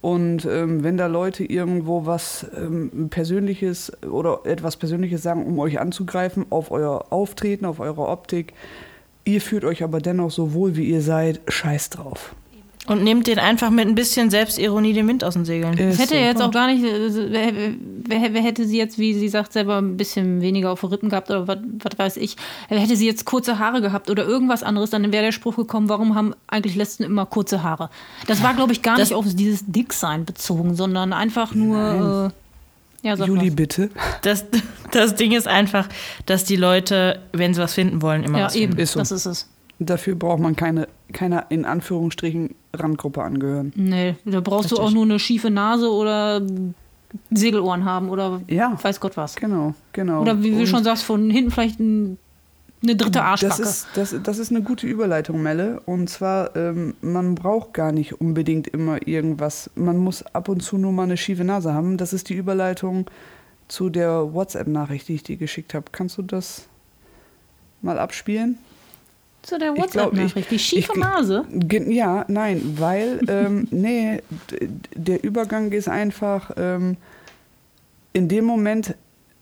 S2: Und ähm, wenn da Leute irgendwo was ähm, Persönliches oder etwas Persönliches sagen, um euch anzugreifen, auf euer Auftreten, auf eure Optik, ihr fühlt euch aber dennoch so wohl, wie ihr seid, scheiß drauf.
S3: Und nehmt den einfach mit ein bisschen Selbstironie den Wind aus den Segeln.
S1: Das
S2: Ist
S1: hätte
S2: so.
S1: ja jetzt auch gar nicht, äh, wer, wer, wer hätte sie jetzt, wie sie sagt, selber ein bisschen weniger auf den Rippen gehabt oder was was weiß ich, hätte sie jetzt kurze Haare gehabt oder irgendwas anderes, dann wäre der Spruch gekommen, warum haben eigentlich Lesben immer kurze Haare? Das war, glaube ich, gar
S3: Das-
S1: nicht auf dieses Dicksein bezogen, sondern einfach nur, äh, ja,
S2: Juli,
S1: mal.
S2: bitte.
S3: Das, das Ding ist einfach, dass die Leute, wenn sie was finden wollen, immer
S1: Ja,
S3: was
S1: eben,
S3: finden.
S2: Ist so.
S1: das ist es.
S2: Dafür braucht man keine, keiner in Anführungsstrichen Randgruppe angehören.
S1: Nee, da brauchst du
S3: Richtig.
S1: auch nur eine schiefe Nase oder Segelohren haben oder
S2: Ja.
S1: weiß Gott was.
S2: Genau, genau.
S1: Oder wie du schon sagst, von hinten vielleicht ein, eine dritte Arschbacke.
S2: Das ist, das, das ist eine gute Überleitung, Melle. Und zwar, ähm, man braucht gar nicht unbedingt immer irgendwas. Man muss ab und zu nur mal eine schiefe Nase haben. Das ist die Überleitung zu der WhatsApp-Nachricht, die ich dir geschickt habe. Kannst du das mal abspielen?
S1: Zu der
S2: Ich
S1: WhatsApp-Nachricht. Die
S2: ich-
S1: schiefe
S2: ich-
S1: Nase.
S2: Ja, nein, weil, ähm, nee, der Übergang ist einfach, ähm, in dem Moment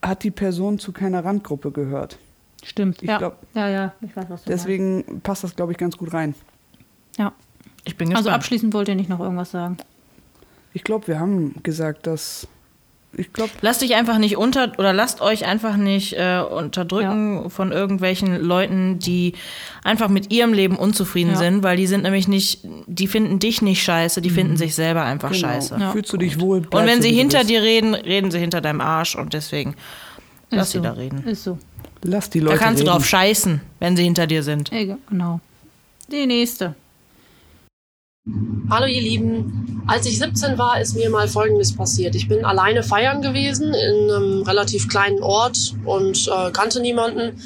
S2: hat die Person zu keiner Randgruppe gehört.
S1: Stimmt.
S2: Ich
S1: ja.
S2: glaub,
S1: ja, ja, ich weiß, was du
S2: Deswegen passt das, glaube ich, ganz gut rein.
S1: meinst. Ja.
S3: Ich bin
S1: Also
S3: gespannt.
S1: abschließend wollt ihr nicht noch irgendwas sagen.
S2: Ich glaube, wir haben gesagt, dass. Ich glaube,
S3: Lasst dich einfach nicht unter oder lasst euch einfach nicht äh, unterdrücken von irgendwelchen Leuten, die einfach mit ihrem Leben unzufrieden
S1: Ja.
S3: sind, weil die sind nämlich nicht, die finden dich nicht scheiße, die finden sich selber einfach
S2: genau.
S3: scheiße.
S1: Ja.
S2: Fühlst du dich wohl?
S3: Und wenn
S2: du,
S3: sie
S2: du
S3: hinter
S2: bist.
S3: dir reden, reden sie hinter deinem Arsch und deswegen lass
S1: Ist
S3: sie
S1: so.
S3: da reden.
S1: Ist so.
S2: Lass die
S3: Da
S2: Leute.
S3: kannst du
S2: reden.
S3: drauf scheißen, wenn sie hinter dir sind.
S1: Egal, genau. Die nächste.
S5: Hallo ihr Lieben, als ich 17 war, ist mir mal Folgendes passiert. Ich bin alleine feiern gewesen in einem relativ kleinen Ort und äh, kannte niemanden.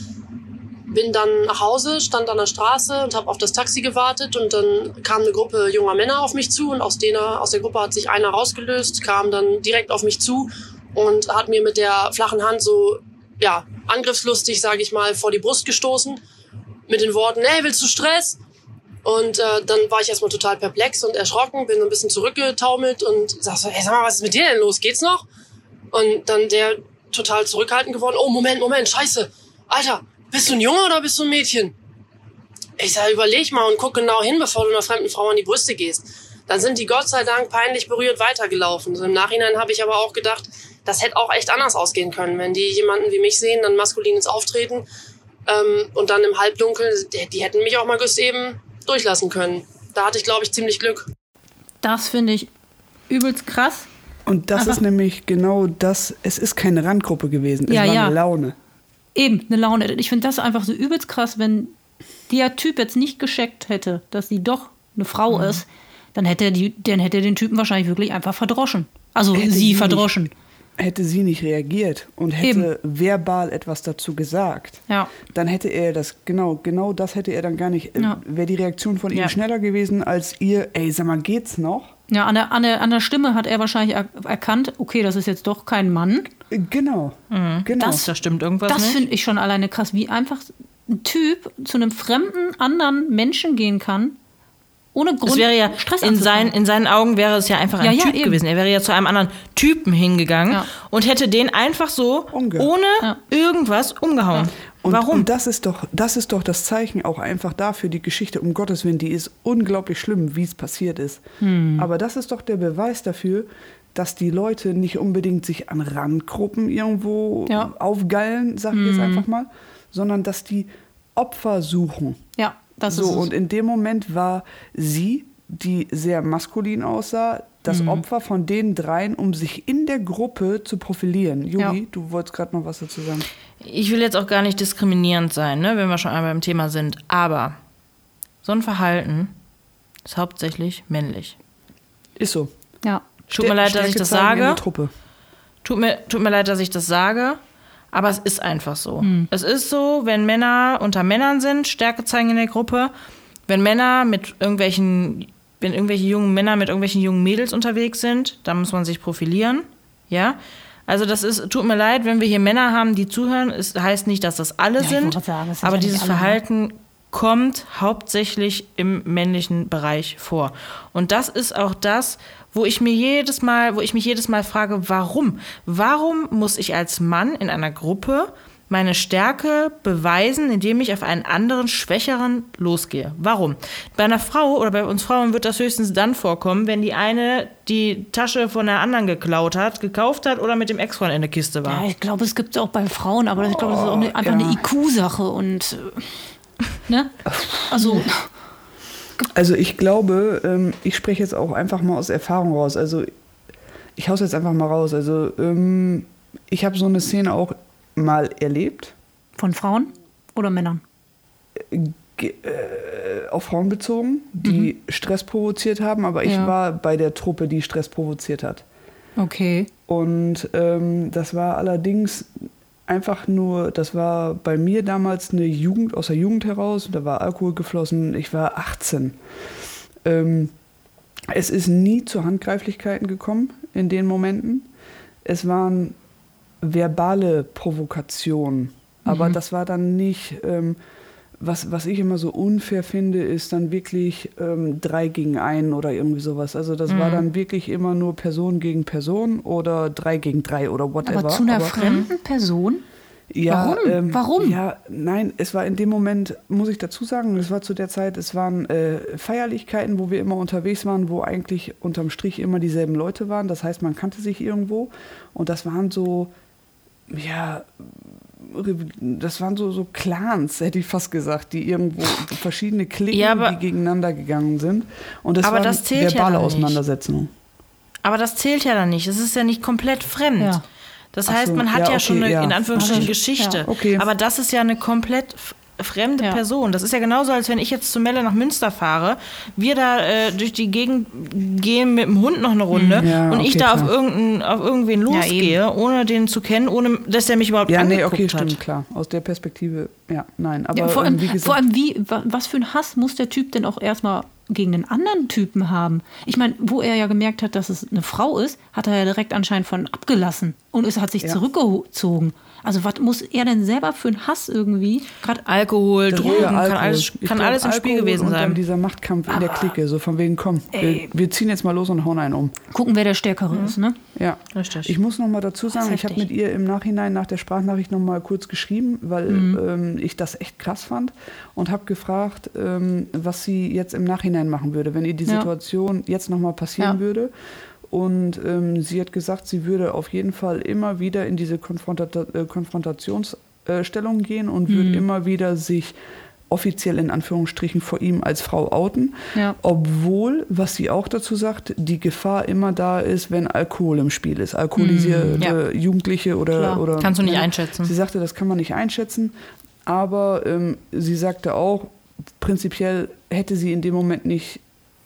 S5: Bin dann nach Hause, stand an der Straße und habe auf das Taxi gewartet und dann kam eine Gruppe junger Männer auf mich zu und aus, denen, aus der Gruppe hat sich einer rausgelöst, kam dann direkt auf mich zu und hat mir mit der flachen Hand so, ja, angriffslustig, sage ich mal, vor die Brust gestoßen mit den Worten, hey, willst du Stress? Und äh, dann war ich erstmal total perplex und erschrocken, bin ein bisschen zurückgetaumelt und sag so, ey, sag mal, was ist mit dir denn los? Geht's noch? Und dann der total zurückhaltend geworden, oh, Moment, Moment, scheiße. Alter, bist du ein Junge oder bist du ein Mädchen? Ich sag, überleg mal und guck genau hin, bevor du einer fremden Frau an die Brüste gehst. Dann sind die Gott sei Dank peinlich berührt weitergelaufen. So Im Nachhinein habe ich aber auch gedacht, das hätte auch echt anders ausgehen können, wenn die jemanden wie mich sehen, dann maskulines Auftreten ähm, und dann im Halbdunkel, die, die hätten mich auch mal just eben durchlassen können. Da hatte ich, glaube ich, ziemlich Glück.
S1: Das finde ich übelst krass.
S2: Und das
S1: Aber-
S2: ist nämlich genau das. Es ist keine Randgruppe gewesen. Es
S1: Ja,
S2: war
S1: ja.
S2: eine Laune.
S1: Eben, eine Laune. Ich finde das einfach so übelst krass, wenn der Typ jetzt nicht gescheckt hätte, dass sie doch eine Frau
S2: Mhm.
S1: ist, dann hätte, er die, dann hätte er den Typen wahrscheinlich wirklich einfach verdroschen. Also
S2: Hätte
S1: sie
S2: sie
S1: verdroschen.
S2: Hätte sie nicht reagiert und hätte verbal etwas dazu gesagt,
S1: Ja.
S2: dann hätte er das, genau, genau das hätte er dann gar nicht, äh,
S1: Ja.
S2: wäre die Reaktion von ihm
S3: Ja.
S2: schneller gewesen als ihr, ey, sag mal, geht's noch?
S1: Ja, an der, an, der, an der Stimme hat er wahrscheinlich er, erkannt, okay, das ist jetzt doch kein Mann.
S2: Äh, Genau, genau.
S3: Das, da stimmt irgendwas
S1: Das finde ich schon alleine krass, wie einfach ein Typ zu einem fremden anderen Menschen gehen kann, ohne Grund
S3: Es wäre ja
S1: Stress
S3: in, sein, in seinen Augen wäre es ja einfach ein
S1: Ja, ja,
S3: Typ
S1: eben.
S3: gewesen. Er wäre ja zu einem anderen Typen hingegangen
S1: Ja.
S3: und hätte den einfach so
S2: Umge-
S3: ohne
S1: Ja.
S3: irgendwas umgehauen.
S2: Und,
S3: Warum?
S2: Und das ist doch, das ist doch das Zeichen auch einfach dafür, die Geschichte, um Gottes Willen, die ist unglaublich schlimm, wie es passiert ist.
S3: Hm.
S2: Aber das ist doch der Beweis dafür, dass die Leute nicht unbedingt sich an Randgruppen irgendwo
S1: Ja. Hm.
S2: aufgeilen, sag ich jetzt einfach mal, sondern dass die Opfer suchen.
S1: Ja, das
S2: so, und in dem Moment war sie, die sehr maskulin aussah, das
S1: Mhm.
S2: Opfer von den dreien, um sich in der Gruppe zu profilieren. Juli,
S1: Ja.
S2: du wolltest gerade noch was dazu sagen.
S3: ich will jetzt auch gar nicht diskriminierend sein, ne, wenn wir schon einmal beim Thema sind. Aber so ein Verhalten ist hauptsächlich männlich.
S2: Ist so.
S1: ja.
S3: Tut mir leid, dass ich das sage.
S2: der Truppe.
S3: Tut mir, tut mir leid, dass ich das sage, aber es ist einfach so. Es ist so, wenn Männer unter Männern sind, Stärke zeigen in der Gruppe, wenn Männer mit irgendwelchen, wenn irgendwelche jungen Männer mit irgendwelchen jungen Mädels unterwegs sind, dann muss man sich profilieren, ja. Also das ist, tut mir leid, wenn wir hier Männer haben, die zuhören. Es heißt nicht, dass das alle
S1: ich
S3: sind,
S1: sagen, es sind
S3: aber
S1: ja
S3: dieses
S1: alle, ne?
S3: Verhalten kommt hauptsächlich im männlichen Bereich vor. Und das ist auch das, wo ich mir jedes Mal, wo ich mich jedes Mal frage, warum? Warum muss ich als Mann in einer Gruppe meine Stärke beweisen, indem ich auf einen anderen, schwächeren losgehe. Warum? Bei einer Frau oder bei uns Frauen wird das höchstens dann vorkommen, wenn die eine die Tasche von der anderen geklaut hat, gekauft hat oder mit dem Ex-Freund in der Kiste war.
S1: Ja, ich glaube, es gibt es auch bei Frauen, aber ich glaube, das ist auch eine, einfach
S2: ja.
S1: eine IQ-Sache und äh, ne? Also
S2: Also ich glaube, ähm, ich spreche jetzt auch einfach mal aus Erfahrung raus. Also ich hau's jetzt einfach mal raus. Also ähm, ich habe so eine Szene auch mal erlebt,
S1: von Frauen oder Männern?
S2: ge- äh, auf Frauen bezogen, die Stress provoziert haben, aber ich
S1: Ja.
S2: war bei der Truppe, die Stress provoziert hat.
S1: Okay.
S2: Und ähm, das war allerdings einfach nur, das war bei mir damals eine Jugend, aus der Jugend heraus, da war Alkohol geflossen, ich war 18. Ähm, es ist nie zu Handgreiflichkeiten gekommen in den Momenten. Es waren verbale Provokationen, aber das war dann nicht, ähm, was, was ich immer so unfair finde, ist dann wirklich ähm, drei gegen einen oder irgendwie sowas. Also das war dann wirklich immer nur Person gegen Person oder drei gegen drei oder whatever.
S1: Aber zu einer fremden Person?
S2: Ja,
S1: Warum?
S2: Ähm,
S1: Warum?
S2: Ja, nein, es war in dem Moment, muss ich dazu sagen, es war zu der Zeit, es waren äh, Feierlichkeiten, wo wir immer unterwegs waren, wo eigentlich unterm Strich immer dieselben Leute waren. Das heißt, man kannte sich irgendwo und das waren so, ja, das waren so, so Clans, hätte ich fast gesagt, die irgendwo verschiedene Klicken,
S3: Ja, aber-
S2: die gegeneinander gegangen sind. Und das
S3: Aber
S2: waren
S3: das zählt ja
S2: verbale
S3: dann nicht.
S2: Auseinandersetzungen.
S3: Aber das zählt ja dann nicht. Es ist ja nicht komplett fremd.
S1: Ja.
S3: Das heißt,
S2: so,
S3: man hat
S2: ja,
S3: ja,
S2: okay,
S3: schon eine,
S2: ja.
S3: in Anführungsstrichen,
S1: Okay.
S3: Geschichte.
S1: Ja.
S2: Okay.
S3: Aber das ist ja eine komplett fremde
S1: Ja.
S3: Person. Das ist ja genauso, als wenn ich jetzt zu Melle nach Münster fahre, wir da äh, durch die Gegend gehen mit dem Hund noch eine Runde
S2: Mhm. Ja,
S3: und ich
S2: okay,
S3: da auf, irgendein, auf irgendwen
S1: Ja,
S3: losgehe, ohne den zu kennen, ohne dass er mich überhaupt
S2: Ja, nee,
S3: angeguckt
S2: okay,
S3: hat.
S2: stimmt, klar. Aus der Perspektive, ja, nein. Aber
S1: Ja, vor, allem,
S2: ähm, wie gesagt,
S1: vor allem, wie, wa- was für ein Hass muss der Typ denn auch erstmal gegen den anderen Typen haben? Ich meine, wo er ja gemerkt hat, dass es eine Frau ist, hat er ja direkt anscheinend von abgelassen und es hat sich
S2: Ja.
S1: zurückgezogen. Also was muss er denn selber für einen Hass irgendwie? Gerade
S3: Alkohol, Drogen,
S2: ja
S3: kann
S2: Alkohol.
S3: alles,
S2: Ich
S3: kann
S2: glaub,
S3: alles im Spiel
S2: Alkohol
S3: gewesen
S2: und dann
S3: sein.
S2: dieser Machtkampf in der Clique, so von wegen, komm, wir, wir ziehen jetzt mal los und hauen einen um.
S1: gucken, wer der Stärkere ist, ne?
S2: Ja.
S3: Richtig.
S2: Ich muss noch mal dazu sagen, ich habe mit ihr im Nachhinein nach der Sprachnachricht noch mal kurz geschrieben, weil
S3: Mhm.
S2: ähm, ich das echt krass fand und habe gefragt, ähm, was sie jetzt im Nachhinein machen würde, wenn ihr die
S1: Ja.
S2: Situation jetzt noch mal passieren
S1: Ja.
S2: würde. Und ähm, sie hat gesagt, sie würde auf jeden Fall immer wieder in diese Konfronta äh, Konfrontationsstellung gehen und
S1: Mhm.
S2: würde immer wieder sich offiziell in Anführungsstrichen vor ihm als Frau outen.
S1: Ja.
S2: Obwohl, was sie auch dazu sagt, die Gefahr immer da ist, wenn Alkohol im Spiel ist. Alkoholisierte
S3: Mm, ja.
S2: Jugendliche oder,
S1: Klar.
S2: oder.
S3: Kannst du nicht
S2: ja.
S3: einschätzen.
S2: Sie sagte, das kann man nicht einschätzen. Aber ähm, sie sagte auch, prinzipiell hätte sie in dem Moment nicht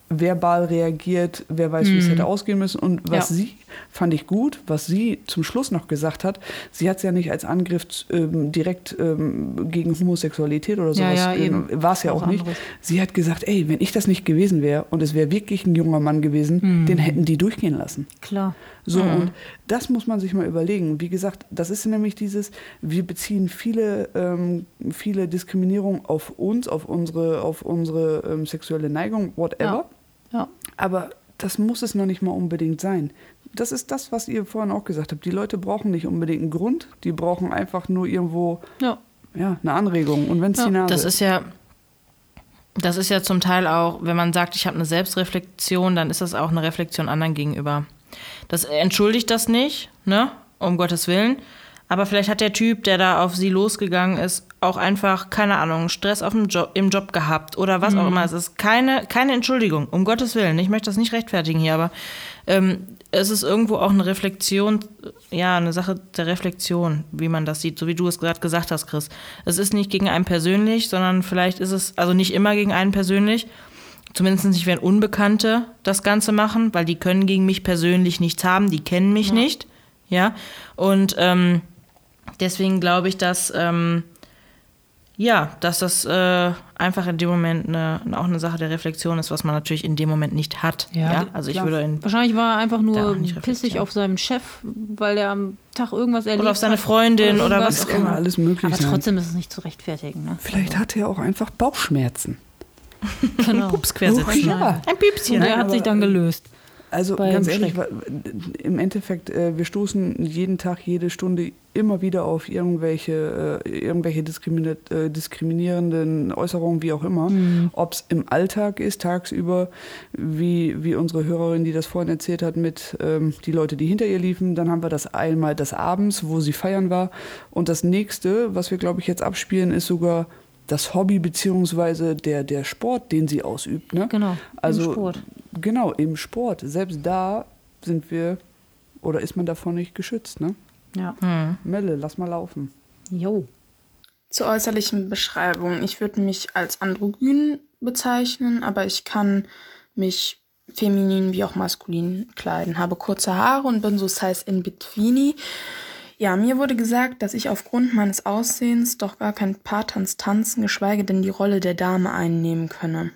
S2: verbal reagiert, wer weiß, wie es hätte ausgehen müssen. Und was
S1: Ja.
S2: sie, fand ich gut, was sie zum Schluss noch gesagt hat, sie hat es ja nicht als Angriff ähm, direkt ähm, gegen Homosexualität oder
S1: Ja,
S2: sowas,
S1: ja, eben.
S2: war es ja auch nicht.
S1: anderes.
S2: Sie hat gesagt, ey, wenn ich das nicht gewesen wäre und es wäre wirklich ein junger Mann gewesen, den hätten die durchgehen lassen.
S1: Klar.
S2: So, und das muss man sich mal überlegen. Wie gesagt, das ist nämlich dieses, wir beziehen viele, ähm, viele Diskriminierungen auf uns, auf unsere, auf unsere ähm, sexuelle Neigung, whatever.
S1: Ja.
S2: Aber das muss es noch nicht mal unbedingt sein. Das ist das, was ihr vorhin auch gesagt habt. Die Leute brauchen nicht unbedingt einen Grund, die brauchen einfach nur irgendwo
S1: Ja.
S2: ja, eine Anregung. Und wenn es die Nase
S3: Das ist ja, das ist ja zum Teil auch, wenn man sagt, ich habe eine Selbstreflexion, dann ist das auch eine Reflexion anderen gegenüber. Das entschuldigt das nicht, ne? Um Gottes Willen. Aber vielleicht hat der Typ, der da auf sie losgegangen ist, auch einfach, keine Ahnung, Stress auf dem Job, im Job gehabt oder was auch immer. Es ist keine, keine Entschuldigung, um Gottes Willen. Ich möchte das nicht rechtfertigen hier, aber ähm, es ist irgendwo auch eine Reflexion, ja, eine Sache der Reflexion, wie man das sieht, so wie du es gerade gesagt hast, Chris. Es ist nicht gegen einen persönlich, sondern vielleicht ist es, also nicht immer gegen einen persönlich, zumindest nicht, wenn Unbekannte das Ganze machen, weil die können gegen mich persönlich nichts haben, die kennen mich nicht, ja, und ähm, deswegen glaube ich, dass, ähm, ja, dass das äh, einfach in dem Moment eine, auch eine Sache der Reflexion ist, was man natürlich in dem Moment nicht hat.
S1: Ja,
S3: Ja, also ich würde in,
S1: Wahrscheinlich war er einfach nur
S3: auch
S1: pissig auf seinen Chef, weil er am Tag irgendwas erlebt
S3: oder auf seine
S1: hat.
S3: Freundin oder
S1: irgendwas.
S3: was
S2: Das kann ja alles möglich
S1: Aber
S2: sein.
S1: trotzdem ist es nicht zu rechtfertigen. Ne?
S2: Vielleicht hat er auch einfach Bauchschmerzen.
S1: Genau.
S3: Pups quersetzen.
S2: Ja.
S3: Ein Püpschen.
S1: Und der hat sich dann gelöst.
S2: Also ganz ehrlich, im Endeffekt, äh, wir stoßen jeden Tag, jede Stunde immer wieder auf irgendwelche, äh, irgendwelche äh, diskriminierenden Äußerungen, wie auch immer.
S1: Mhm.
S2: Ob es im Alltag ist, tagsüber, wie, wie unsere Hörerin, die das vorhin erzählt hat, mit ähm, die Leute, die hinter ihr liefen. Dann haben wir das einmal des Abends, wo sie feiern war. Und das nächste, was wir, glaube ich, jetzt abspielen, ist sogar das Hobby beziehungsweise der, der Sport, den sie ausübt. Ne?
S1: Genau.
S2: Also
S1: Im Sport.
S2: genau im Sport. Selbst da sind wir oder ist man davon nicht geschützt. Ne?
S1: Ja.
S2: Melle, lass mal laufen.
S1: Jo.
S6: Zur äußerlichen Beschreibung. Ich würde mich als androgyn bezeichnen, aber ich kann mich feminin wie auch maskulin kleiden. Habe kurze Haare und bin so size in betweeny. Ja, mir wurde gesagt, dass ich aufgrund meines Aussehens doch gar kein Paartanz tanzen, geschweige denn die Rolle der Dame einnehmen könne.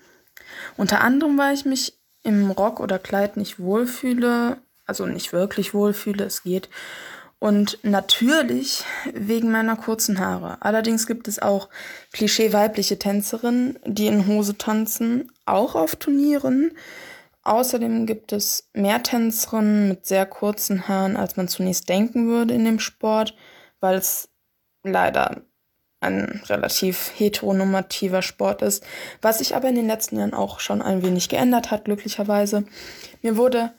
S6: Unter anderem, weil ich mich im Rock oder Kleid nicht wohlfühle, also nicht wirklich wohlfühle, es geht. Und natürlich wegen meiner kurzen Haare. Allerdings gibt es auch klischee-weibliche Tänzerinnen, die in Hose tanzen, auch auf Turnieren. Außerdem gibt es mehr Tänzerinnen mit sehr kurzen Haaren, als man zunächst denken würde in dem Sport, weil es leider ein relativ heteronormativer Sport ist, was sich aber in den letzten Jahren auch schon ein wenig geändert hat, glücklicherweise. Mir wurde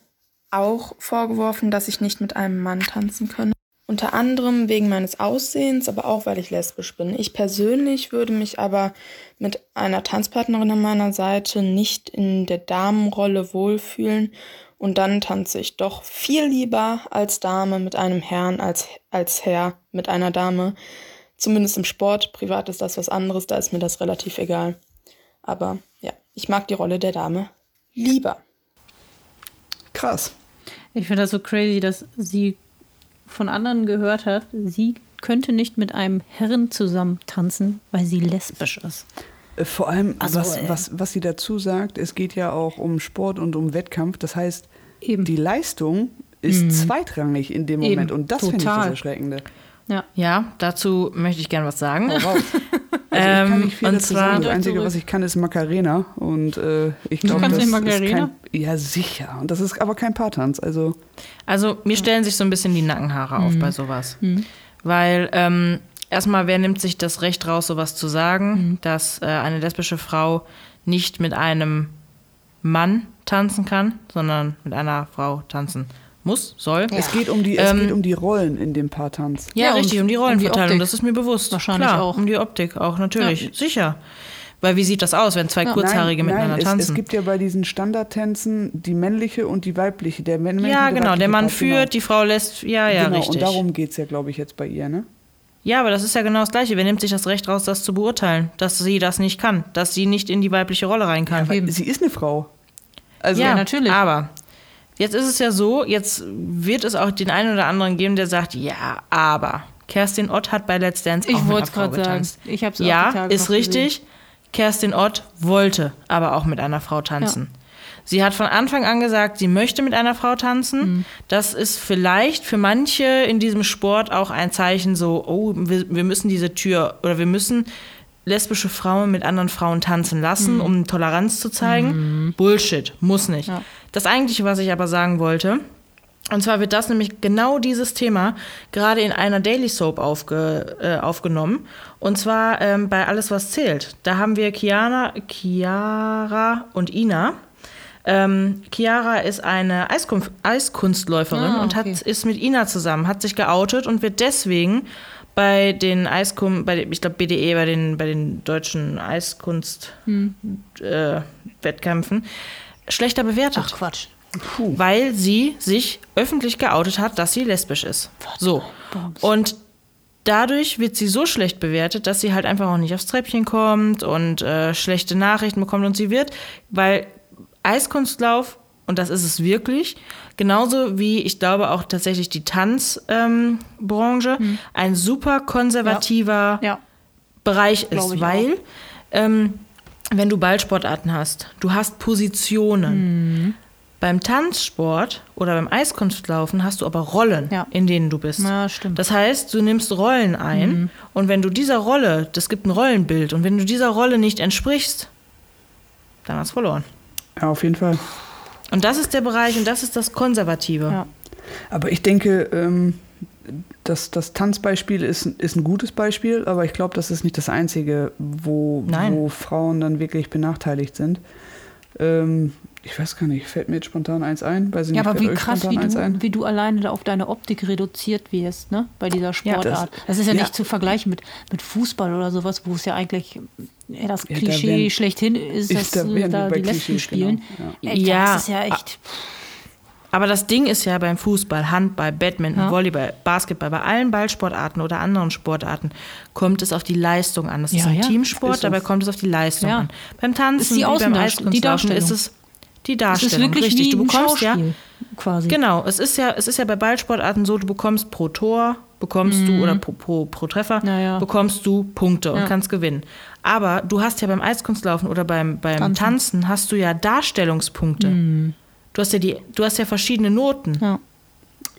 S6: auch vorgeworfen, dass ich nicht mit einem Mann tanzen könne. Unter anderem wegen meines Aussehens, aber auch weil ich lesbisch bin. Ich persönlich würde mich aber mit einer Tanzpartnerin an meiner Seite nicht in der Damenrolle wohlfühlen und dann tanze ich doch viel lieber als Dame mit einem Herrn als, als Herr mit einer Dame. Zumindest im Sport. Privat ist das was anderes, da ist mir das relativ egal. Aber ja, ich mag die Rolle der Dame lieber.
S2: Krass.
S1: Ich finde das so crazy, dass sie von anderen gehört hat, sie könnte nicht mit einem Herren zusammen tanzen, weil sie lesbisch ist.
S2: Äh, Vor allem,
S1: Also,
S2: was,
S1: äh,
S2: was, was sie dazu sagt, es geht ja auch um Sport und um Wettkampf. Das heißt,
S1: Eben.
S2: die Leistung ist zweitrangig in dem
S1: Eben,
S2: Moment. Und das finde ich das. Erschreckende.
S1: Ja.
S3: Ja, dazu möchte ich gerne was sagen.
S2: Hau raus. Also ich kann
S3: Ähm,
S2: nicht viel
S3: und
S2: dazu
S3: zwar-
S2: sagen. Das Einzige, was ich kann, ist Macarena. Und äh, ich
S1: Du
S2: glaube,
S1: kannst
S2: das
S1: nicht
S2: ist
S1: Macarena?
S2: kein... Ja, sicher. Und das ist aber kein Paartanz. Also
S3: Also mir stellen sich so ein bisschen die Nackenhaare auf bei sowas. Weil ähm, erstmal, wer nimmt sich das Recht raus, sowas zu sagen, dass äh, eine lesbische Frau nicht mit einem Mann tanzen kann, sondern mit einer Frau tanzen muss, soll.
S2: es, geht um die, es
S3: Ähm,
S2: geht um die Rollen in dem Paartanz.
S3: Ja,
S1: Ja,
S3: richtig, um die Rollenverteilung,
S1: um die
S3: das ist mir bewusst.
S1: Wahrscheinlich
S3: Klar,
S1: auch.
S3: Um die Optik auch, natürlich. Sicher. Weil wie sieht das aus, wenn zwei
S1: Ja.
S3: Kurzhaarige
S2: nein,
S3: miteinander
S2: nein, es,
S3: tanzen?
S2: es gibt ja bei diesen Standardtänzen die männliche und die weibliche. Der männliche
S3: ja,
S2: und der
S3: genau. Der Mann
S2: Part,
S3: führt, die Frau lässt. Ja, ja,
S2: genau.
S3: richtig.
S2: Und darum geht es ja, glaube ich, jetzt bei ihr, ne?
S3: Ja, aber das ist ja genau das Gleiche. Wer nimmt sich das Recht raus, das zu beurteilen? Dass sie das nicht kann, dass sie nicht in die weibliche Rolle rein kann.
S2: Weil sie ist eine Frau. Also,
S3: ja,
S1: natürlich.
S3: Aber jetzt ist es ja so, jetzt wird es auch den einen oder anderen geben, der sagt, ja, aber Kerstin Ott hat bei Let's Dance
S1: Ich
S3: auch mit einer
S1: wollte es
S3: Frau
S1: gerade sagen.
S3: getanzt.
S1: Ich habe es auch die
S3: Ja, ist richtig. Kerstin Ott wollte aber auch mit einer Frau tanzen. Sie hat von Anfang an gesagt, sie möchte mit einer Frau tanzen.
S1: Mhm.
S3: Das ist vielleicht für manche in diesem Sport auch ein Zeichen so, oh, wir, wir müssen diese Tür oder wir müssen lesbische Frauen mit anderen Frauen tanzen lassen, um Toleranz zu zeigen. Bullshit, muss nicht.
S1: Ja.
S3: Das eigentliche, was ich aber sagen wollte, und zwar wird das nämlich genau dieses Thema gerade in einer Daily Soap aufge, äh, aufgenommen. Und zwar ähm, bei Alles, was zählt. Da haben wir Chiara, Chiara und Ina. Ähm, Chiara ist eine Eiskunf Eiskunstläuferin
S1: Ah,
S3: und
S1: okay.
S3: hat, ist mit Ina zusammen, hat sich geoutet und wird deswegen bei den Eiskum, bei den, ich glaube BDE, bei den, bei den deutschen Eiskunst-Wettkämpfen schlechter bewertet
S1: Ach Quatsch.
S3: weil sie sich öffentlich geoutet hat, dass sie lesbisch ist. So. Und dadurch wird sie so schlecht bewertet, dass sie halt einfach auch nicht aufs Treppchen kommt und äh, schlechte Nachrichten bekommt. Und sie wird, weil Eiskunstlauf, und das ist es wirklich, genauso wie ich glaube auch tatsächlich die Tanzbranche, ähm, Branche, ein super konservativer
S1: Ja.
S3: Bereich
S1: Glaub
S3: ist, weil ähm, wenn du Ballsportarten hast, du hast Positionen.
S1: Mhm.
S3: Beim Tanzsport oder beim Eiskunstlaufen hast du aber Rollen,
S1: Ja.
S3: in denen du bist.
S1: Ja, stimmt.
S3: Das heißt, du nimmst Rollen ein und wenn du dieser Rolle, das gibt ein Rollenbild, und wenn du dieser Rolle nicht entsprichst, dann hast du verloren.
S2: Ja, auf jeden Fall.
S3: Und das ist der Bereich und das ist das Konservative.
S1: Ja.
S2: Aber ich denke, ähm, das, das Tanzbeispiel ist, ist ein gutes Beispiel, aber ich glaube, das ist nicht das einzige, wo,
S3: Nein.
S2: wo Frauen dann wirklich benachteiligt sind. Ähm, ich weiß gar nicht, fällt mir jetzt spontan eins ein? Weiß ich
S1: Ja,
S2: nicht,
S1: aber wie krass, wie du, wie du alleine da auf deine Optik reduziert wirst, ne? Bei dieser Sportart. das,
S2: das-
S1: ist ja
S2: ja.
S1: nicht zu vergleichen mit, mit Fußball oder sowas, wo es ja eigentlich ja, das
S2: Ja, da
S1: Klischee
S2: wären-
S1: schlechthin ist,
S2: ist-
S1: dass
S2: da
S1: da, die Lesben
S2: Klischees,
S1: spielen.
S2: genau,
S1: Ey,
S3: Ja.
S1: Das ist ja echt.
S3: Aber das Ding ist ja beim Fußball, Handball, Badminton,
S1: Ja.
S3: Volleyball, Basketball, bei allen Ballsportarten oder anderen Sportarten kommt es auf die Leistung an. Das ist
S1: Ja,
S3: ein
S1: ja.
S3: Teamsport,
S2: Ist
S3: dabei kommt es auf die Leistung
S1: Ja.
S3: an. Beim Tanzen,
S1: Ist die
S3: wie beim Eiskunstlaufen, ist es die
S1: Es
S3: Darstellung.
S1: ist wirklich
S3: richtig. du bekommst ja
S1: quasi.
S3: Genau, es ist ja, es ist ja bei Ballsportarten so, du bekommst pro Tor, bekommst du, oder pro, pro, pro Treffer,
S1: Mhm. Ja,
S3: bekommst du Punkte und
S1: Ja.
S3: kannst gewinnen. Aber du hast ja beim Eiskunstlaufen oder beim, beim
S1: Tanzen.
S3: Tanzen. hast du ja Darstellungspunkte. Du hast ja die, du hast ja verschiedene Noten.
S1: Mhm. Ja.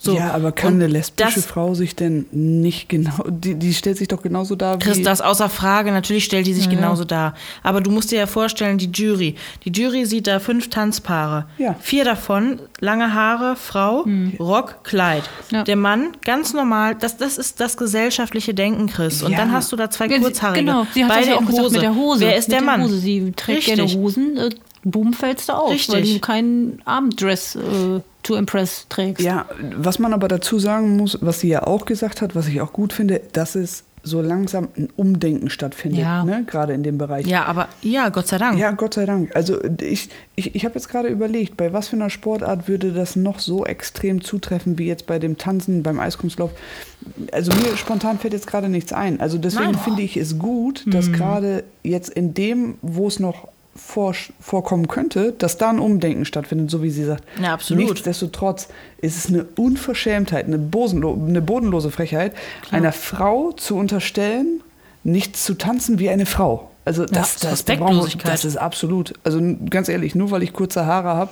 S3: So.
S2: ja, aber kann
S3: Und
S2: eine lesbische
S3: das-
S2: Frau sich denn nicht genau, die, die stellt sich doch genauso dar wie...
S3: Chris, das außer Frage, natürlich stellt die sich genauso dar. Aber du musst dir ja vorstellen, die Jury. Die Jury sieht da fünf Tanzpaare.
S2: Ja.
S3: Vier davon, lange Haare, Frau, Rock, Kleid.
S1: Ja.
S3: Der Mann, ganz normal, das, das ist das gesellschaftliche Denken, Chris. Und
S2: Ja.
S3: dann hast du da zwei
S1: Ja,
S3: Kurzhaarige.
S1: Genau, sie hat
S3: beide
S1: ja auch gesagt
S3: Hose.
S1: mit der Hose.
S3: Wer ist
S1: mit
S3: der Mann?
S1: Hose. Sie trägt gerne
S3: Richtig.
S1: Hosen, äh, boom, fällst du auf, weil
S3: Richtig.
S1: du kein Abenddress äh, to impress trägst.
S2: Ja, was man aber dazu sagen muss, was sie ja auch gesagt hat, was ich auch gut finde, dass es so langsam ein Umdenken stattfindet,
S1: Ja.
S2: ne? gerade in dem Bereich.
S3: Ja, aber ja, Gott sei Dank.
S2: Ja, Gott sei Dank. Also ich, ich, ich habe jetzt gerade überlegt, bei was für einer Sportart würde das noch so extrem zutreffen wie jetzt bei dem Tanzen, beim Eiskunstlauf. Also mir spontan fällt jetzt gerade nichts ein. Also deswegen finde ich es gut, dass
S1: Mhm.
S2: gerade jetzt in dem, wo es noch vor, vorkommen könnte, dass da ein Umdenken stattfindet, so wie sie sagt.
S3: Ja, absolut.
S2: Nichtsdestotrotz ist es eine Unverschämtheit, eine, bosenlo eine bodenlose Frechheit, einer Frau zu unterstellen, nicht zu tanzen wie eine Frau. Also das, das, da brauchen wir-
S3: Respektlosigkeit.
S2: das ist absolut. Also ganz ehrlich, nur weil ich kurze Haare habe,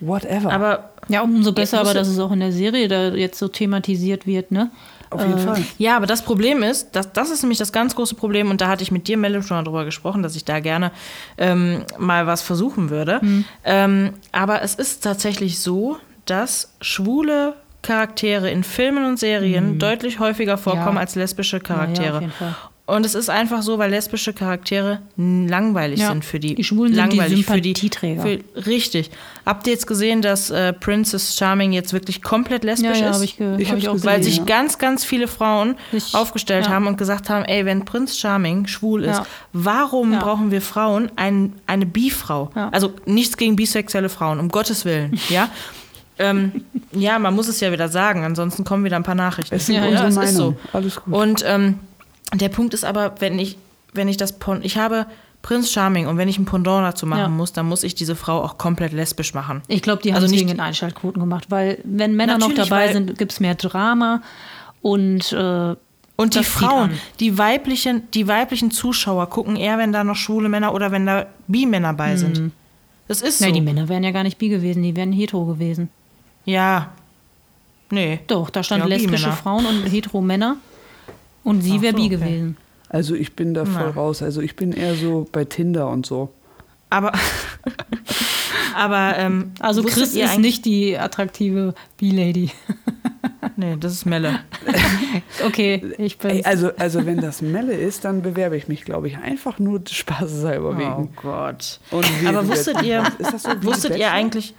S2: whatever.
S3: Aber
S1: Ja, umso besser aber, dass es auch in der Serie da jetzt so thematisiert wird, ne?
S2: Auf jeden Fall.
S3: Ja, aber das Problem ist, das, das ist nämlich das ganz große Problem, und da hatte ich mit dir, Melle, schon mal drüber gesprochen, dass ich da gerne ähm, mal was versuchen würde. Ähm, aber es ist tatsächlich so, dass schwule Charaktere in Filmen und Serien deutlich häufiger vorkommen
S1: Ja.
S3: als lesbische
S1: Ja,
S3: Charaktere.
S1: ja, Fall.
S3: Und es ist einfach so, weil lesbische Charaktere langweilig
S1: Ja,
S3: sind für die.
S1: die Schwulen sind die
S3: langweilig für die-
S1: Sympathieträger.
S3: Für, richtig. Habt ihr jetzt gesehen, dass äh, Princess Charming jetzt wirklich komplett
S1: Ja,
S3: lesbisch
S1: ja,
S3: ist?
S1: habe ich, ge
S2: Ich
S1: hab ich auch
S2: gesehen,
S3: Weil sich
S2: ja.
S3: ganz, ganz viele Frauen
S1: Ich-
S3: aufgestellt
S1: ja.
S3: haben und gesagt haben, ey, wenn Prinz Charming schwul ist,
S1: Ja.
S3: warum
S1: Ja.
S3: brauchen wir Frauen ein, eine Bi-Frau?
S1: Ja.
S3: Also nichts gegen bisexuelle Frauen, um Gottes Willen, ja? ähm, ja, man muss es ja wieder sagen, ansonsten kommen wieder ein paar Nachrichten.
S2: es sind
S3: ja,
S2: unsere
S3: ja, es
S2: Meinungen.
S3: ist so.
S2: Alles gut.
S3: Und ähm, der Punkt ist aber, wenn ich, wenn ich das, Pon ich habe Prinz Charming und wenn ich ein Pendant dazu machen
S1: Ja.
S3: muss, dann muss ich diese Frau auch komplett lesbisch machen.
S1: Ich glaube, die haben
S3: Also nicht-
S1: wegen den Einschaltquoten gemacht, weil wenn Männer noch dabei sind, gibt es mehr Drama und äh,
S3: Und die Frauen, die weiblichen, die weiblichen Zuschauer gucken eher, wenn da noch schwule Männer oder wenn da Bi-Männer bei sind. Das ist so.
S1: Nein, die Männer wären ja gar nicht bi gewesen, die wären hetero gewesen.
S3: Ja. Nee.
S1: Doch, da stand
S3: Ja,
S1: lesbische. Frauen und hetero Männer und sie wäre
S3: so,
S1: bi
S3: okay.
S1: gewesen.
S2: Also ich bin da voll
S3: Na.
S2: raus. Also ich bin eher so bei Tinder und so.
S3: Aber, aber ähm,
S1: Also Chris ist nicht die attraktive bi-Lady.
S3: Nee, das ist Melle.
S1: Okay, ich bin.
S2: Also, also wenn das Melle ist, dann bewerbe ich mich, glaube ich, einfach nur des Spaßes halber
S3: Oh
S2: wegen.
S3: Gott.
S2: Und wir-
S3: Aber wusstet ihr,
S2: Ist das so
S3: wusstet ihr eigentlich,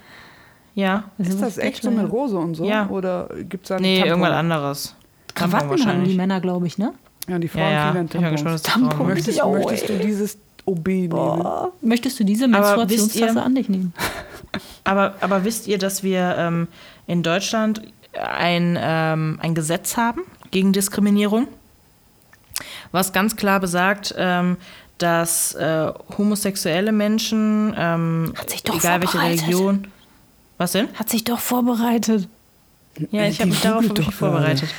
S3: ja,
S2: Ist das echt so mit Rose und so?
S3: Ja.
S2: Oder gibt es da einen
S3: nee,
S2: Tampon?
S3: irgendwas anderes.
S1: Krawatten haben die. Männer, glaube ich, ne?
S2: Ja, die Frauen
S3: Ja, ja,
S2: kriegen
S3: ich
S2: dann
S3: bin gespannt,
S2: Tampons.
S3: Frauen.
S2: Möchtest,
S1: Ja,
S2: möchtest du dieses OB nehmen?
S1: Möchtest du diese
S3: Aber wisst
S1: Menstruationstasse
S3: ihr-
S1: an dich nehmen?
S3: Aber, aber wisst ihr, dass wir ähm, in Deutschland ein, ähm, ein Gesetz haben gegen Diskriminierung, was ganz klar besagt, ähm, dass äh, homosexuelle Menschen, ähm,
S1: Hat sich doch
S3: egal welche. Religion, was denn?
S1: Hat sich doch vorbereitet.
S3: Ja, ich habe mich darauf hab vorbereitet.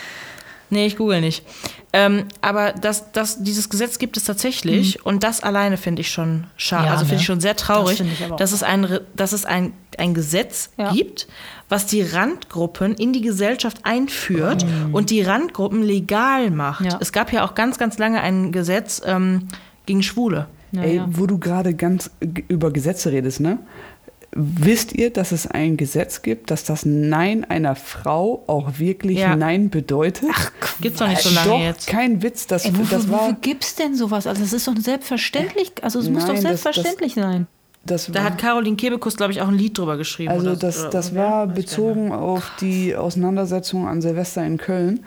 S3: Nee, ich google nicht. Ähm, aber das, das, dieses Gesetz gibt es tatsächlich und das alleine finde ich schon schade.
S1: Ja,
S3: also finde
S1: ne?
S3: ich schon sehr traurig,
S1: Das
S3: dass es ein, dass es ein, ein Gesetz
S1: Ja.
S3: gibt, was die Randgruppen in die Gesellschaft einführt und die Randgruppen legal macht.
S1: Ja.
S3: Es gab ja auch ganz, ganz lange ein Gesetz ähm, gegen Schwule.
S1: Ja,
S2: Ey,
S1: ja.
S2: wo du gerade ganz über Gesetze redest, ne? Wisst ihr, dass es ein Gesetz gibt, dass das Nein einer Frau auch wirklich
S3: Ja.
S2: Nein bedeutet? Ach,
S3: Gibt's noch nicht so lange
S2: Doch,
S3: jetzt.
S2: kein Witz. Das,
S1: Ey, wofür,
S2: das war.
S1: wofür gibt's denn sowas? Also es ist doch selbstverständlich. Also es muss doch
S2: Nein, das-
S1: selbstverständlich sein.
S2: Das
S3: Da
S2: war,
S3: hat Caroline Kebekus, glaube ich, auch ein Lied drüber geschrieben.
S2: also
S3: oder,
S2: das,
S3: oder
S2: das
S3: irgendwer,
S2: war bezogen auf die Auseinandersetzung an Silvester in Köln.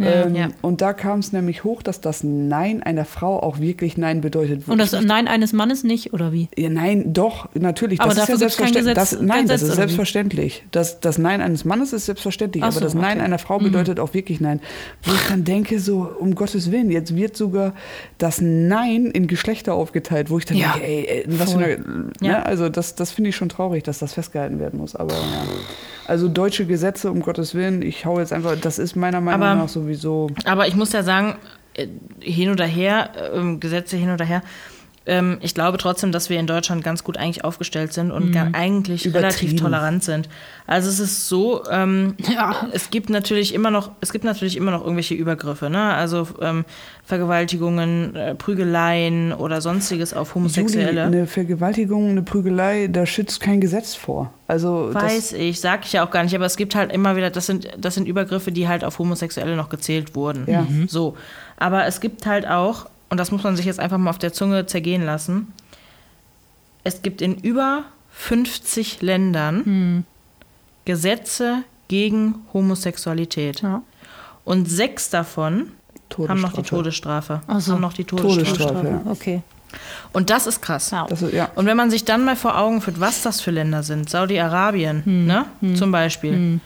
S2: Ähm,
S3: ja.
S2: Und da kam es nämlich hoch, dass das Nein einer Frau auch wirklich Nein bedeutet.
S1: Und das Nein eines Mannes nicht, oder wie?
S2: Ja, nein, doch, natürlich.
S1: Aber
S2: das ist ja selbstverständlich.
S1: Gesetz-
S2: Das, nein,
S1: kein
S2: das
S1: Gesetz,
S2: ist selbstverständlich. Das, das Nein eines Mannes ist selbstverständlich,
S1: Ach
S2: aber
S1: so,
S2: das Nein
S1: okay. Mhm.
S2: einer Frau bedeutet auch wirklich Nein. Wo ich dann denke, so, um Gottes Willen, jetzt wird sogar das Nein in Geschlechter aufgeteilt, wo ich dann
S1: Ja.
S2: denke, ey, ey was für eine, ne? Also das, das finde ich schon traurig, dass das festgehalten werden muss. Aber ja. Also deutsche Gesetze, um Gottes Willen, ich hau jetzt einfach, das ist meiner Meinung
S3: Aber-
S2: nach sowieso.
S3: Aber ich muss ja sagen, äh, hin oder her, ähm, Gesetze hin oder her, ähm, ich glaube trotzdem, dass wir in Deutschland ganz gut eigentlich aufgestellt sind und ga- eigentlich relativ tolerant sind. Also es ist so, ähm,
S1: Ja.
S3: es gibt natürlich immer noch, es gibt natürlich immer noch irgendwelche Übergriffe, ne? Also ähm, Vergewaltigungen, äh, Prügeleien oder sonstiges auf
S2: Juli,
S3: Homosexuelle.
S2: eine Vergewaltigung, eine Prügelei, da schützt kein Gesetz vor. Also
S3: Weiß ich, sag ich ja auch gar nicht, aber es gibt halt immer wieder, das sind, das sind Übergriffe, die halt auf Homosexuelle noch gezählt wurden.
S2: Ja. Mhm.
S3: So. Aber es gibt halt auch, und das muss man sich jetzt einfach mal auf der Zunge zergehen lassen, es gibt in über 50 Ländern Gesetze gegen Homosexualität.
S1: Ja.
S3: Und sechs davon haben noch die
S2: Todesstrafe.
S3: Todesstrafe.
S1: Ach so.
S3: Haben noch die Todesstrafe.
S2: Todesstrafe. ja.
S1: Okay.
S3: Und das ist krass.
S1: Ja.
S2: Das ist, ja.
S3: Und wenn man sich dann mal vor Augen führt, was das für Länder sind, Saudi-Arabien, ne, zum Beispiel.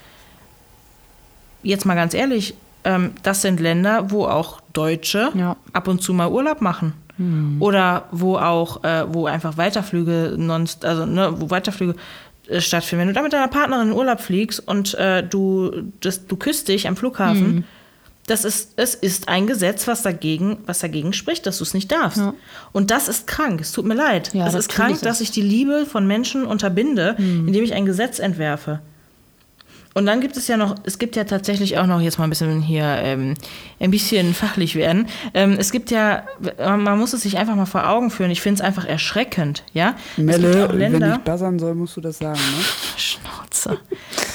S3: Jetzt mal ganz ehrlich, ähm, das sind Länder, wo auch Deutsche
S1: Ja.
S3: ab und zu mal Urlaub machen. Oder wo auch, äh, wo einfach Weiterflüge, nonst, also ne, wo Weiterflüge äh, stattfinden. Wenn du da mit deiner Partnerin in Urlaub fliegst und äh, du, das, du küsst dich am Flughafen, das ist, es ist ein Gesetz, was dagegen, was dagegen spricht, dass du es nicht darfst.
S1: Ja.
S3: Und das ist krank. Es tut mir leid.
S1: Ja,
S3: es
S1: das
S3: ist krank, dass ich die Liebe von Menschen unterbinde,
S1: Hm.
S3: indem ich ein Gesetz entwerfe. Und dann gibt es ja noch, es gibt ja tatsächlich auch noch, jetzt mal ein bisschen hier, ähm, ein bisschen fachlich werden. Ähm, es gibt ja, man muss es sich einfach mal vor Augen führen. Ich finde es einfach erschreckend, ja.
S2: Melle,
S3: auch
S2: wenn
S3: Länder,
S2: ich buzzern soll, musst du das sagen, ne?
S3: Schnauze.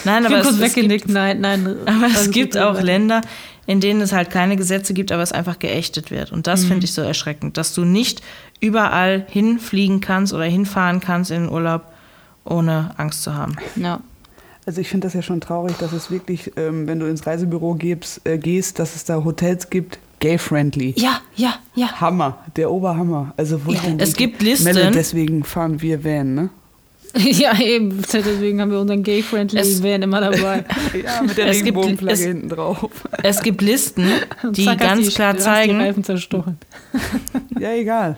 S3: Nein,
S1: Ich
S3: aber
S1: bin
S3: es,
S1: kurz
S3: es gibt.
S1: Nein, nein.
S3: aber es gibt auch Länder, in denen es halt keine Gesetze gibt, aber es einfach geächtet wird. Und
S1: Mhm.
S3: das finde ich so erschreckend, dass du nicht überall hinfliegen kannst oder hinfahren kannst in den Urlaub, ohne Angst zu haben.
S1: Ja.
S2: Also ich finde das ja schon traurig, dass es wirklich, ähm, wenn du ins Reisebüro gehst, äh, gehst, dass es da Hotels gibt, gay-friendly.
S1: Ja, ja, ja.
S2: Hammer, der Oberhammer. Also wo dann
S3: Es gibt Listen.
S2: Melle, deswegen fahren wir Van, ne?
S1: Ja, eben. Deswegen haben wir unseren gay-friendly Van immer dabei.
S2: Ja, mit der
S3: Es gibt-
S2: Regenbogenflagge hinten drauf.
S3: Es gibt Listen, die ganz klar
S1: hast Die
S3: zeigen,
S1: Reifen zerstochen.
S2: Ja, egal.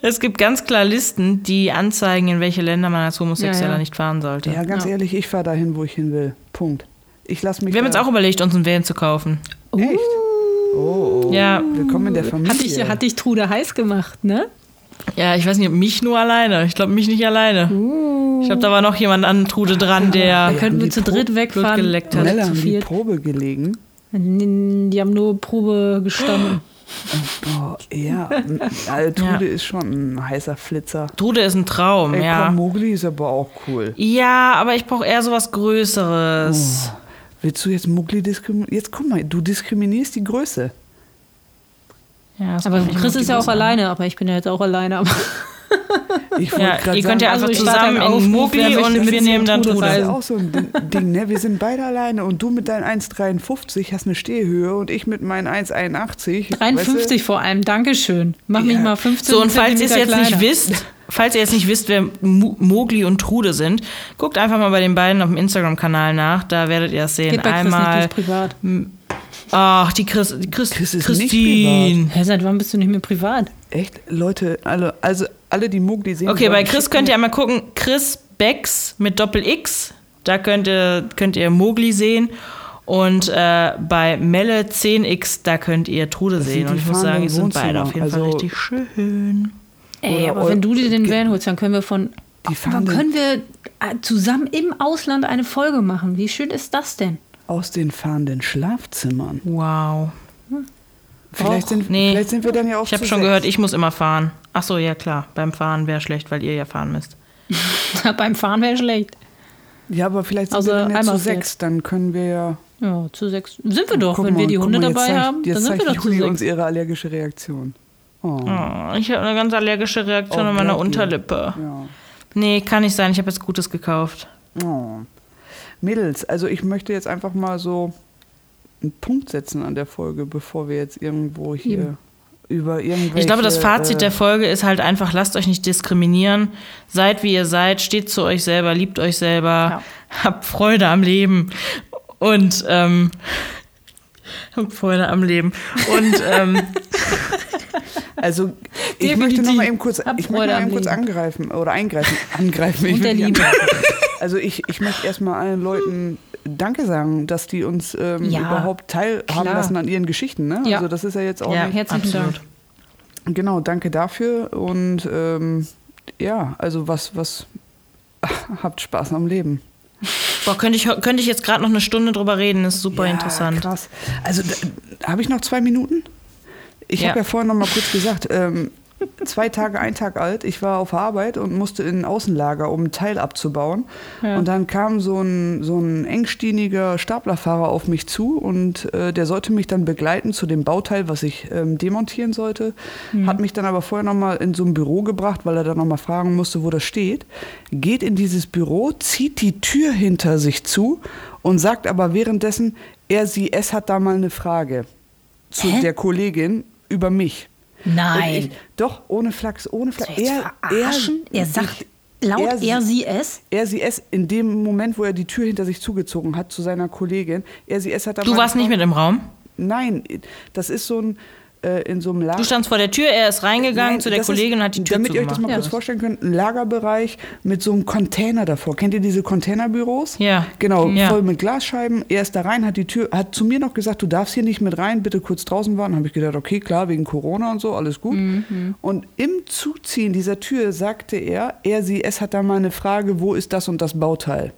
S3: Es gibt ganz klar Listen, die anzeigen, in welche Länder man als Homosexueller
S1: Ja, ja.
S3: nicht fahren sollte.
S2: Ja, ganz
S1: Ja.
S2: ehrlich, ich fahre dahin, wo ich hin will. Punkt. Ich lasse mich
S3: Wir haben jetzt auch überlegt, uns einen Van zu kaufen.
S2: Echt? Oh, oh.
S3: Ja.
S2: Willkommen in der Familie.
S1: Hat dich, hat dich Trude heiß gemacht, ne?
S3: Ja, ich weiß nicht, ob mich nur alleine. Ich glaube, mich nicht alleine. Ich glaube, da war noch jemand an Trude dran, der.
S1: Da könnten wir zu
S2: Pro-
S1: dritt wegfahren.
S3: geleckt hat.
S1: zu
S2: haben die. Probe gelegen.
S1: Die haben nur Probe gestanden.
S2: Oh, ja, also, Trude ist schon ein heißer Flitzer.
S3: Trude ist ein Traum,
S2: Ey,
S3: ja.
S2: komm, Mowgli ist aber auch cool.
S3: Ja, aber ich brauche eher sowas Größeres.
S2: Willst du jetzt Mowgli diskriminieren? Jetzt guck mal, du diskriminierst die Größe.
S3: Ja, das
S1: Aber Chris ist ja auch
S3: Größe.
S1: alleine, aber ich bin ja jetzt auch alleine.
S2: Ich
S3: Ja, ihr könnt ja
S2: sagen,
S3: einfach
S1: Also
S3: zusammen in Mogli und
S1: mit
S3: wir nehmen dann
S1: Trude
S2: das ist auch so ein Ding- ne? Wir sind beide alleine und du mit deinen 1,53 hast eine Stehhöhe und ich mit meinen 1,81.
S1: 53 vor allem, Dankeschön. Mach mich
S2: Ja.
S1: mal 15
S3: So, und falls ihr es jetzt nicht
S1: kleiner.
S3: wisst, falls ihr jetzt nicht wisst, wer Mo- Mogli und Trude sind, guckt einfach mal bei den beiden auf dem Instagram-Kanal nach, da werdet ihr es sehen.
S1: Geht bei Chris nicht,
S3: Einmal,
S1: privat.
S3: ach, die Chris, die Chris,
S2: Chris ist nicht
S3: Christine.
S1: Hä, seit wann bist du nicht mehr privat?
S2: Echt? Leute, alle, also alle, die Mowgli sehen.
S3: Okay, bei Chris könnt ihr einmal gucken, Chris Becks mit Doppel X, da könnt ihr, könnt ihr Mogli sehen. Und äh, bei Melle 10x, da könnt ihr Trude
S2: Das
S3: sehen.
S2: sind
S3: Und ich muss sagen, die sind beide auf jeden Fall
S2: Also-
S3: richtig schön.
S1: Ey, aber wenn du dir den Van holst, dann können wir von.
S2: Die
S1: Dann können wir äh, zusammen im Ausland eine Folge machen. Wie schön ist das denn?
S2: aus den fahrenden Schlafzimmern.
S3: Wow.
S2: Vielleicht sind,
S3: Nee.
S2: vielleicht sind wir dann ja auch
S3: Ich habe
S2: zu
S3: schon
S2: sechs.
S3: gehört, ich muss immer fahren. Ach so, ja klar. Beim Fahren wäre schlecht, weil ihr ja fahren müsst.
S1: Beim Fahren wäre schlecht.
S2: Ja, aber vielleicht sind
S1: Also
S2: wir dann ja zu sechs. Dann können wir ja.
S1: Ja, zu sechs. Sind wir doch,
S2: Guck
S1: wenn
S2: mal,
S1: wir die Hunde
S2: mal,
S1: dabei
S2: zeigt-
S1: haben, dann sind wir doch zu
S2: Juli
S1: sechs.
S2: uns ihre allergische Reaktion. Oh.
S3: Oh, ich habe eine ganz allergische Reaktion
S2: Oh,
S3: an meiner? Unterlippe.
S2: Ja.
S3: Nee, kann nicht sein. Ich habe jetzt Gutes gekauft.
S2: Oh. Mädels, also ich möchte jetzt einfach mal so einen Punkt setzen an der Folge, bevor wir jetzt irgendwo hier
S1: Eben.
S2: über irgendwelche...
S3: Ich glaube, das Fazit
S2: äh,
S3: der Folge ist halt einfach, lasst euch nicht diskriminieren. Seid wie ihr seid, steht zu euch selber, liebt euch selber,
S1: Ja.
S3: habt Freude am Leben. Und ähm, habt Freude am Leben. Und ähm,
S2: Also ich
S1: Definitiv.
S2: möchte noch mal eben kurz,
S1: Hab
S2: ich
S1: Freude
S2: möchte
S1: am
S2: eben kurz angreifen oder eingreifen, angreifen. Ich
S1: Und der
S2: nicht
S1: Liebe.
S2: Also ich, ich möchte erstmal allen Leuten Danke sagen, dass die uns ähm,
S1: Ja,
S2: überhaupt teilhaben
S1: klar.
S2: lassen an ihren Geschichten. Ne?
S1: Ja.
S2: Also das ist ja jetzt auch
S3: ja,
S2: nicht.
S1: herzlichen
S3: absolut.
S1: Dank.
S2: Genau, danke dafür und ähm, ja, also was, was habt Spaß am Leben.
S3: Boah, könnte ich, könnte ich jetzt gerade noch eine Stunde drüber reden, ist super
S2: Ja,
S3: interessant.
S2: Krass. Also habe ich noch zwei Minuten? Ich
S3: Ja.
S2: habe ja vorhin noch mal kurz gesagt, ähm, zwei Tage, ein Tag alt. Ich war auf Arbeit und musste in ein Außenlager, um ein Teil abzubauen.
S1: Ja.
S2: Und dann kam so ein, so ein engstieniger Staplerfahrer auf mich zu und äh, der sollte mich dann begleiten zu dem Bauteil, was ich ähm, demontieren sollte. Hat mich dann aber vorher noch mal in so ein Büro gebracht, weil er dann noch mal fragen musste, wo das steht. Geht in dieses Büro, zieht die Tür hinter sich zu und sagt aber währenddessen, er, sie, es hat da mal eine Frage zu
S1: Hä?
S2: der Kollegin über mich.
S1: Nein.
S2: Ich, doch, ohne Flachs, ohne Flachs.
S1: Jetzt verarschen? Er sagt laut
S2: er-
S1: er, sie, es.
S2: Er, sie, es, in dem Moment, wo er die Tür hinter sich zugezogen hat zu seiner Kollegin, er, sie, es hat
S3: Du warst nicht mit im Raum?
S2: Nein, das ist so ein, äh, in so einem Lager.
S3: Du standst vor der Tür, er ist reingegangen
S2: Nein,
S3: zu der Kollegin und hat die Tür
S2: Damit ihr euch das
S3: zugemacht.
S2: mal kurz
S1: Ja.
S2: vorstellen könnt, ein Lagerbereich mit so einem Container davor. Kennt ihr diese Containerbüros?
S3: Ja.
S2: Genau,
S3: Ja.
S2: voll mit Glasscheiben. Er ist da rein, hat die Tür, hat zu mir noch gesagt, du darfst hier nicht mit rein, bitte kurz draußen warten. Habe ich gedacht, okay, klar, wegen Corona und so, alles gut.
S3: Mhm.
S2: Und im Zuziehen dieser Tür sagte er, er, sie, es hat da mal eine Frage, wo ist das und das Bauteil?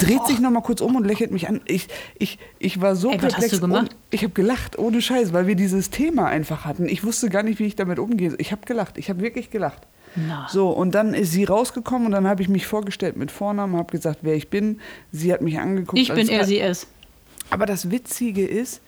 S2: Dreht sich noch mal kurz um und lächelt mich an. Ich, ich, ich war so
S1: Ey, was hast
S2: perplex.
S1: du gemacht?
S2: Und ich habe gelacht, ohne Scheiß, weil wir dieses Thema einfach hatten. Ich wusste gar nicht, wie ich damit umgehe. Ich habe gelacht. Ich habe wirklich gelacht.
S1: Na.
S2: So, und dann ist sie rausgekommen und dann habe ich mich vorgestellt mit Vornamen, habe gesagt, wer ich bin. Sie hat mich angeguckt.
S1: Ich bin er, sie, es.
S2: Aber das Witzige ist,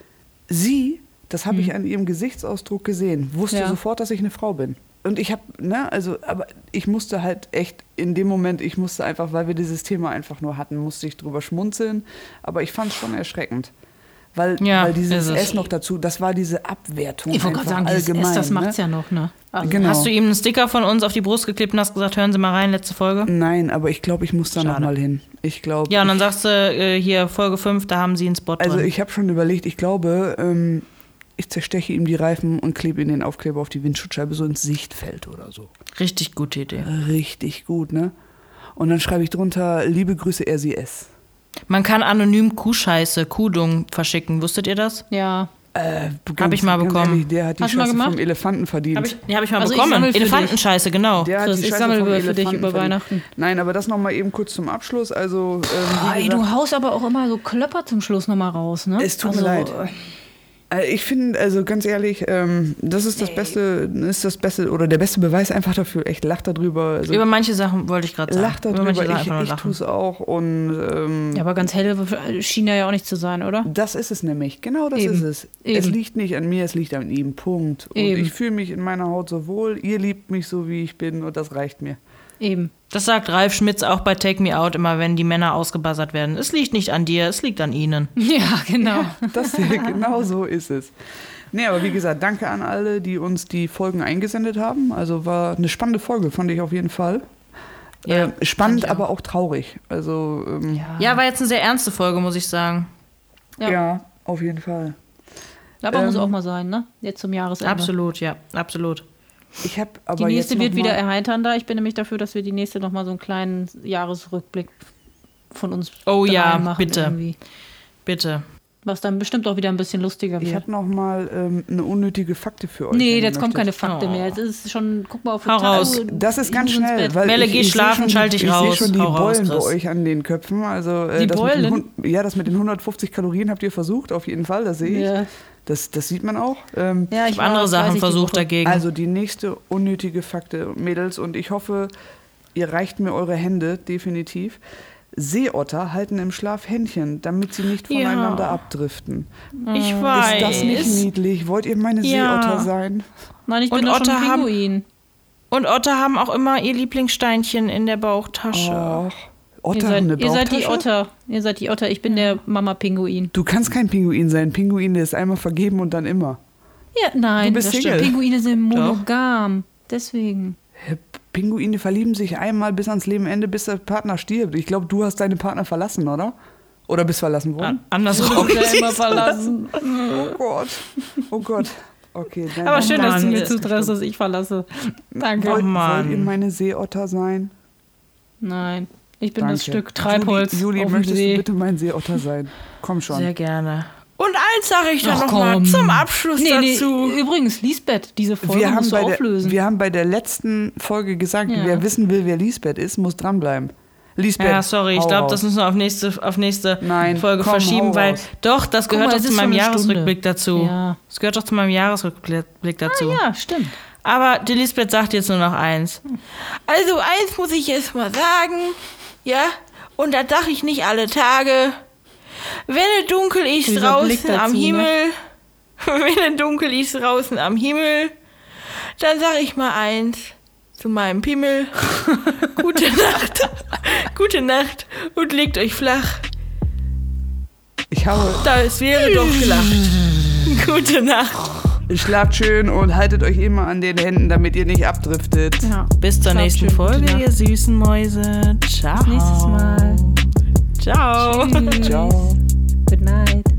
S2: sie, das habe ich an ihrem Gesichtsausdruck gesehen, wusste
S1: Hm. Ja.
S2: sofort, dass ich eine Frau bin. Und ich habe, ne, also, aber ich musste halt echt in dem Moment, ich musste einfach, weil wir dieses Thema einfach nur hatten, musste ich drüber schmunzeln. Aber ich fand es schon erschreckend. Weil,
S3: Ja,
S2: weil dieses. S noch dazu, das war diese Abwertung.
S1: Ich wollte gerade sagen,
S2: allgemein.
S1: S, das macht's
S2: ne?
S1: ja noch, ne? Also,
S2: Genau.
S3: Hast du ihm einen Sticker von uns auf die Brust geklebt und hast gesagt, hören Sie mal rein, letzte Folge?
S2: Nein, aber ich glaube, ich muss da noch
S3: Schade.
S2: mal hin. Ich glaube.
S3: Ja, und dann sagst du äh, hier Folge 5, da haben sie einen Spot
S2: Also
S3: drin.
S2: ich habe schon überlegt, ich glaube, ähm, ich zersteche ihm die Reifen und klebe ihm den Aufkleber auf die Windschutzscheibe so ins Sichtfeld oder so.
S3: Richtig gute Idee.
S2: Richtig gut, ne? Und dann schreibe ich drunter, liebe Grüße RCS.
S3: Man kann anonym Kuhscheiße, Kuhdung verschicken. Wusstet ihr das?
S1: ja.
S2: Äh, du,
S3: Hab ich mal bekommen.
S2: Ehrlich, der hat die
S1: Hast
S2: Scheiße
S1: gemacht?
S2: vom Elefanten verdient.
S3: Hab ich, ja, habe ich mal
S1: Also ich
S3: bekommen.
S1: dich.
S3: Elefantenscheiße, genau.
S2: der hat
S1: Chris,
S2: die
S1: ich
S2: Scheiße
S1: sammle
S2: vom
S1: für dich über
S2: verdient.
S1: Weihnachten.
S2: Nein, aber das noch mal eben kurz zum Abschluss. Also, ähm, wie
S1: ey, du haust aber auch immer so Klöpper zum Schluss nochmal raus, ne?
S2: Es tut mir
S1: also,
S2: leid. Äh, Ich finde, also ganz ehrlich, ähm, das ist das Beste, ist das Beste oder der beste Beweis einfach dafür. Echt lacht darüber. Also,
S3: Über manche Sachen wollte ich gerade sagen.
S2: lacht
S3: manche
S2: darüber. Ich, ich tue es auch und ähm,
S1: Ja, aber ganz helle schien er ja auch nicht zu sein, oder?
S2: das ist es nämlich. Genau das
S1: Eben.
S2: ist es. Es
S1: Eben.
S2: liegt nicht an mir, es liegt an ihm. Punkt. Und
S1: Eben.
S2: ich fühle mich in meiner Haut so wohl. Ihr liebt mich so, wie ich bin und das reicht mir.
S1: Eben.
S3: Das sagt Ralf Schmitz auch bei Take Me Out immer, wenn die Männer ausgebuzzert werden. Es liegt nicht an dir, es liegt an ihnen.
S1: Ja, genau.
S2: Das genau so ist es. Nee, aber wie gesagt, danke an alle, die uns die Folgen eingesendet haben. Also war eine spannende Folge, fand ich auf jeden Fall.
S3: Ja,
S2: äh, spannend,
S3: auch.
S2: aber auch traurig. Also ähm,
S3: Ja, war jetzt eine sehr ernste Folge, muss ich sagen.
S2: ja.
S1: Ja.
S2: auf jeden Fall.
S1: Aber muss
S2: Ähm,
S1: auch mal sein, ne? Jetzt zum Jahresende.
S3: Absolut, ja, absolut.
S2: Ich habe aber
S1: Die nächste
S2: jetzt
S1: wird wieder erheiternder. Ich bin nämlich dafür, dass wir die nächste nochmal so einen kleinen Jahresrückblick von uns
S3: Oh ja,
S1: machen
S3: bitte.
S1: Irgendwie.
S3: Bitte.
S1: Was dann bestimmt auch wieder ein bisschen lustiger
S2: Ich
S1: wird.
S2: habe noch mal ähm, eine unnötige Fakte für euch.
S1: Nee, jetzt kommt keine. Fakte
S3: Oh.
S1: mehr. Jetzt ist schon, guck mal auf
S3: Hau raus.
S2: Das ist ganz schnell, weil
S3: Melle,
S2: ich,
S3: geh
S2: ich
S3: schlafen,
S2: schon,
S3: schalt dich
S2: ich
S3: raus.
S2: sehe schon die
S3: Hau raus,
S2: Beulen bei
S3: Chris.
S2: euch an den Köpfen. Also äh,
S1: Die
S2: das Mit den,
S1: Beulen?
S2: Hun- ja, das mit den 150 Kalorien habt ihr versucht, auf jeden Fall. Das sehe ich.
S1: Ja,
S2: Das, das sieht man auch. Ähm,
S1: ja ich
S3: habe andere Sachen versucht dagegen.
S2: also die nächste unnötige Fakte, Mädels, und ich hoffe, ihr reicht mir eure Hände, definitiv. Seeotter halten im Schlaf Händchen, damit sie nicht
S3: Ja.
S2: voneinander abdriften.
S3: ich weiß.
S2: Ist das nicht niedlich? Wollt ihr meine
S3: Ja.
S2: Seeotter sein?
S1: Nein, ich
S3: Und
S1: bin doch schon
S3: Otter
S1: ein
S3: haben-
S1: Pinguin.
S3: Und Otter haben auch immer ihr Lieblingssteinchen in der Bauchtasche.
S2: Och,
S1: Ihr
S2: Otter
S1: seid,
S2: haben eine
S1: ihr seid die? Otter. Ihr seid die Otter. Ich bin der Mama-Pinguin.
S2: Du kannst kein Pinguin sein. Pinguin der ist einmal vergeben und dann immer.
S1: Ja, nein,
S2: Du bist
S1: das
S2: Single.
S1: stimmt. Pinguine sind monogam. Deswegen.
S2: Hä, Pinguine verlieben sich einmal bis ans Lebenende, bis der Partner stirbt. Ich glaube, du hast deine Partner verlassen, oder? Oder bist verlassen worden?
S3: Andersrum.
S1: Ja, immer verlassen.
S2: Oh Gott. Oh Gott. Okay, dann
S3: Aber schön, dass
S1: dass
S3: du
S1: du
S3: mir
S1: mir zutraust, dass ich verlasse. Danke.
S2: Wollt,
S3: Oh Mann.
S2: wollt ihr meine Seeotter sein?
S1: Nein, ich bin
S2: Danke.
S1: das Stück Treibholz
S2: Juli, Juli möchtest
S1: See.
S2: du bitte mein Seeotter sein? Komm schon.
S3: Sehr gerne. Und eins sage ich dann
S1: Ach,
S3: noch mal
S1: komm.
S3: zum Abschluss
S1: Nee, nee,
S3: dazu.
S1: übrigens, Lisbeth, diese Folge
S2: wir, haben
S1: musst du
S2: bei
S1: auflösen.
S2: der, wir haben bei der letzten Folge gesagt,
S1: Ja.
S2: wer wissen will, wer Lisbeth ist, muss dranbleiben. Lisbeth.
S3: Ja, sorry, ich glaube, das müssen wir auf nächste, auf nächste
S2: Nein,
S3: Folge
S2: komm,
S3: verschieben, weil
S2: raus.
S3: doch, das gehört doch zu meinem Jahresrückblick
S1: Stunde.
S3: dazu.
S1: Ja.
S3: Das gehört doch zu meinem Jahresrückblick dazu.
S1: ja, stimmt.
S3: Aber die Lisbeth sagt jetzt nur noch eins. Also eins muss ich jetzt mal sagen, ja, und das sage ich nicht alle Tage. Wenn es dunkel ist
S1: Dieser
S3: draußen am
S1: dazu, ne?
S3: Himmel, wenn es dunkel ist draußen am Himmel, dann sage ich mal eins zu meinem Pimmel. Gute Nacht, gute Nacht und legt euch flach.
S2: Ich habe.
S3: Da es wäre doch gelacht. Gute Nacht.
S2: Schlaft schön und haltet euch immer an den Händen, damit ihr nicht abdriftet.
S1: Ja.
S3: Bis zur
S1: Schlaft
S3: nächsten Folge, ihr süßen Mäuse. Ciao.
S1: Bis nächstes Mal.
S3: Ciao.
S1: Tschüss.
S2: Ciao.
S1: Good night.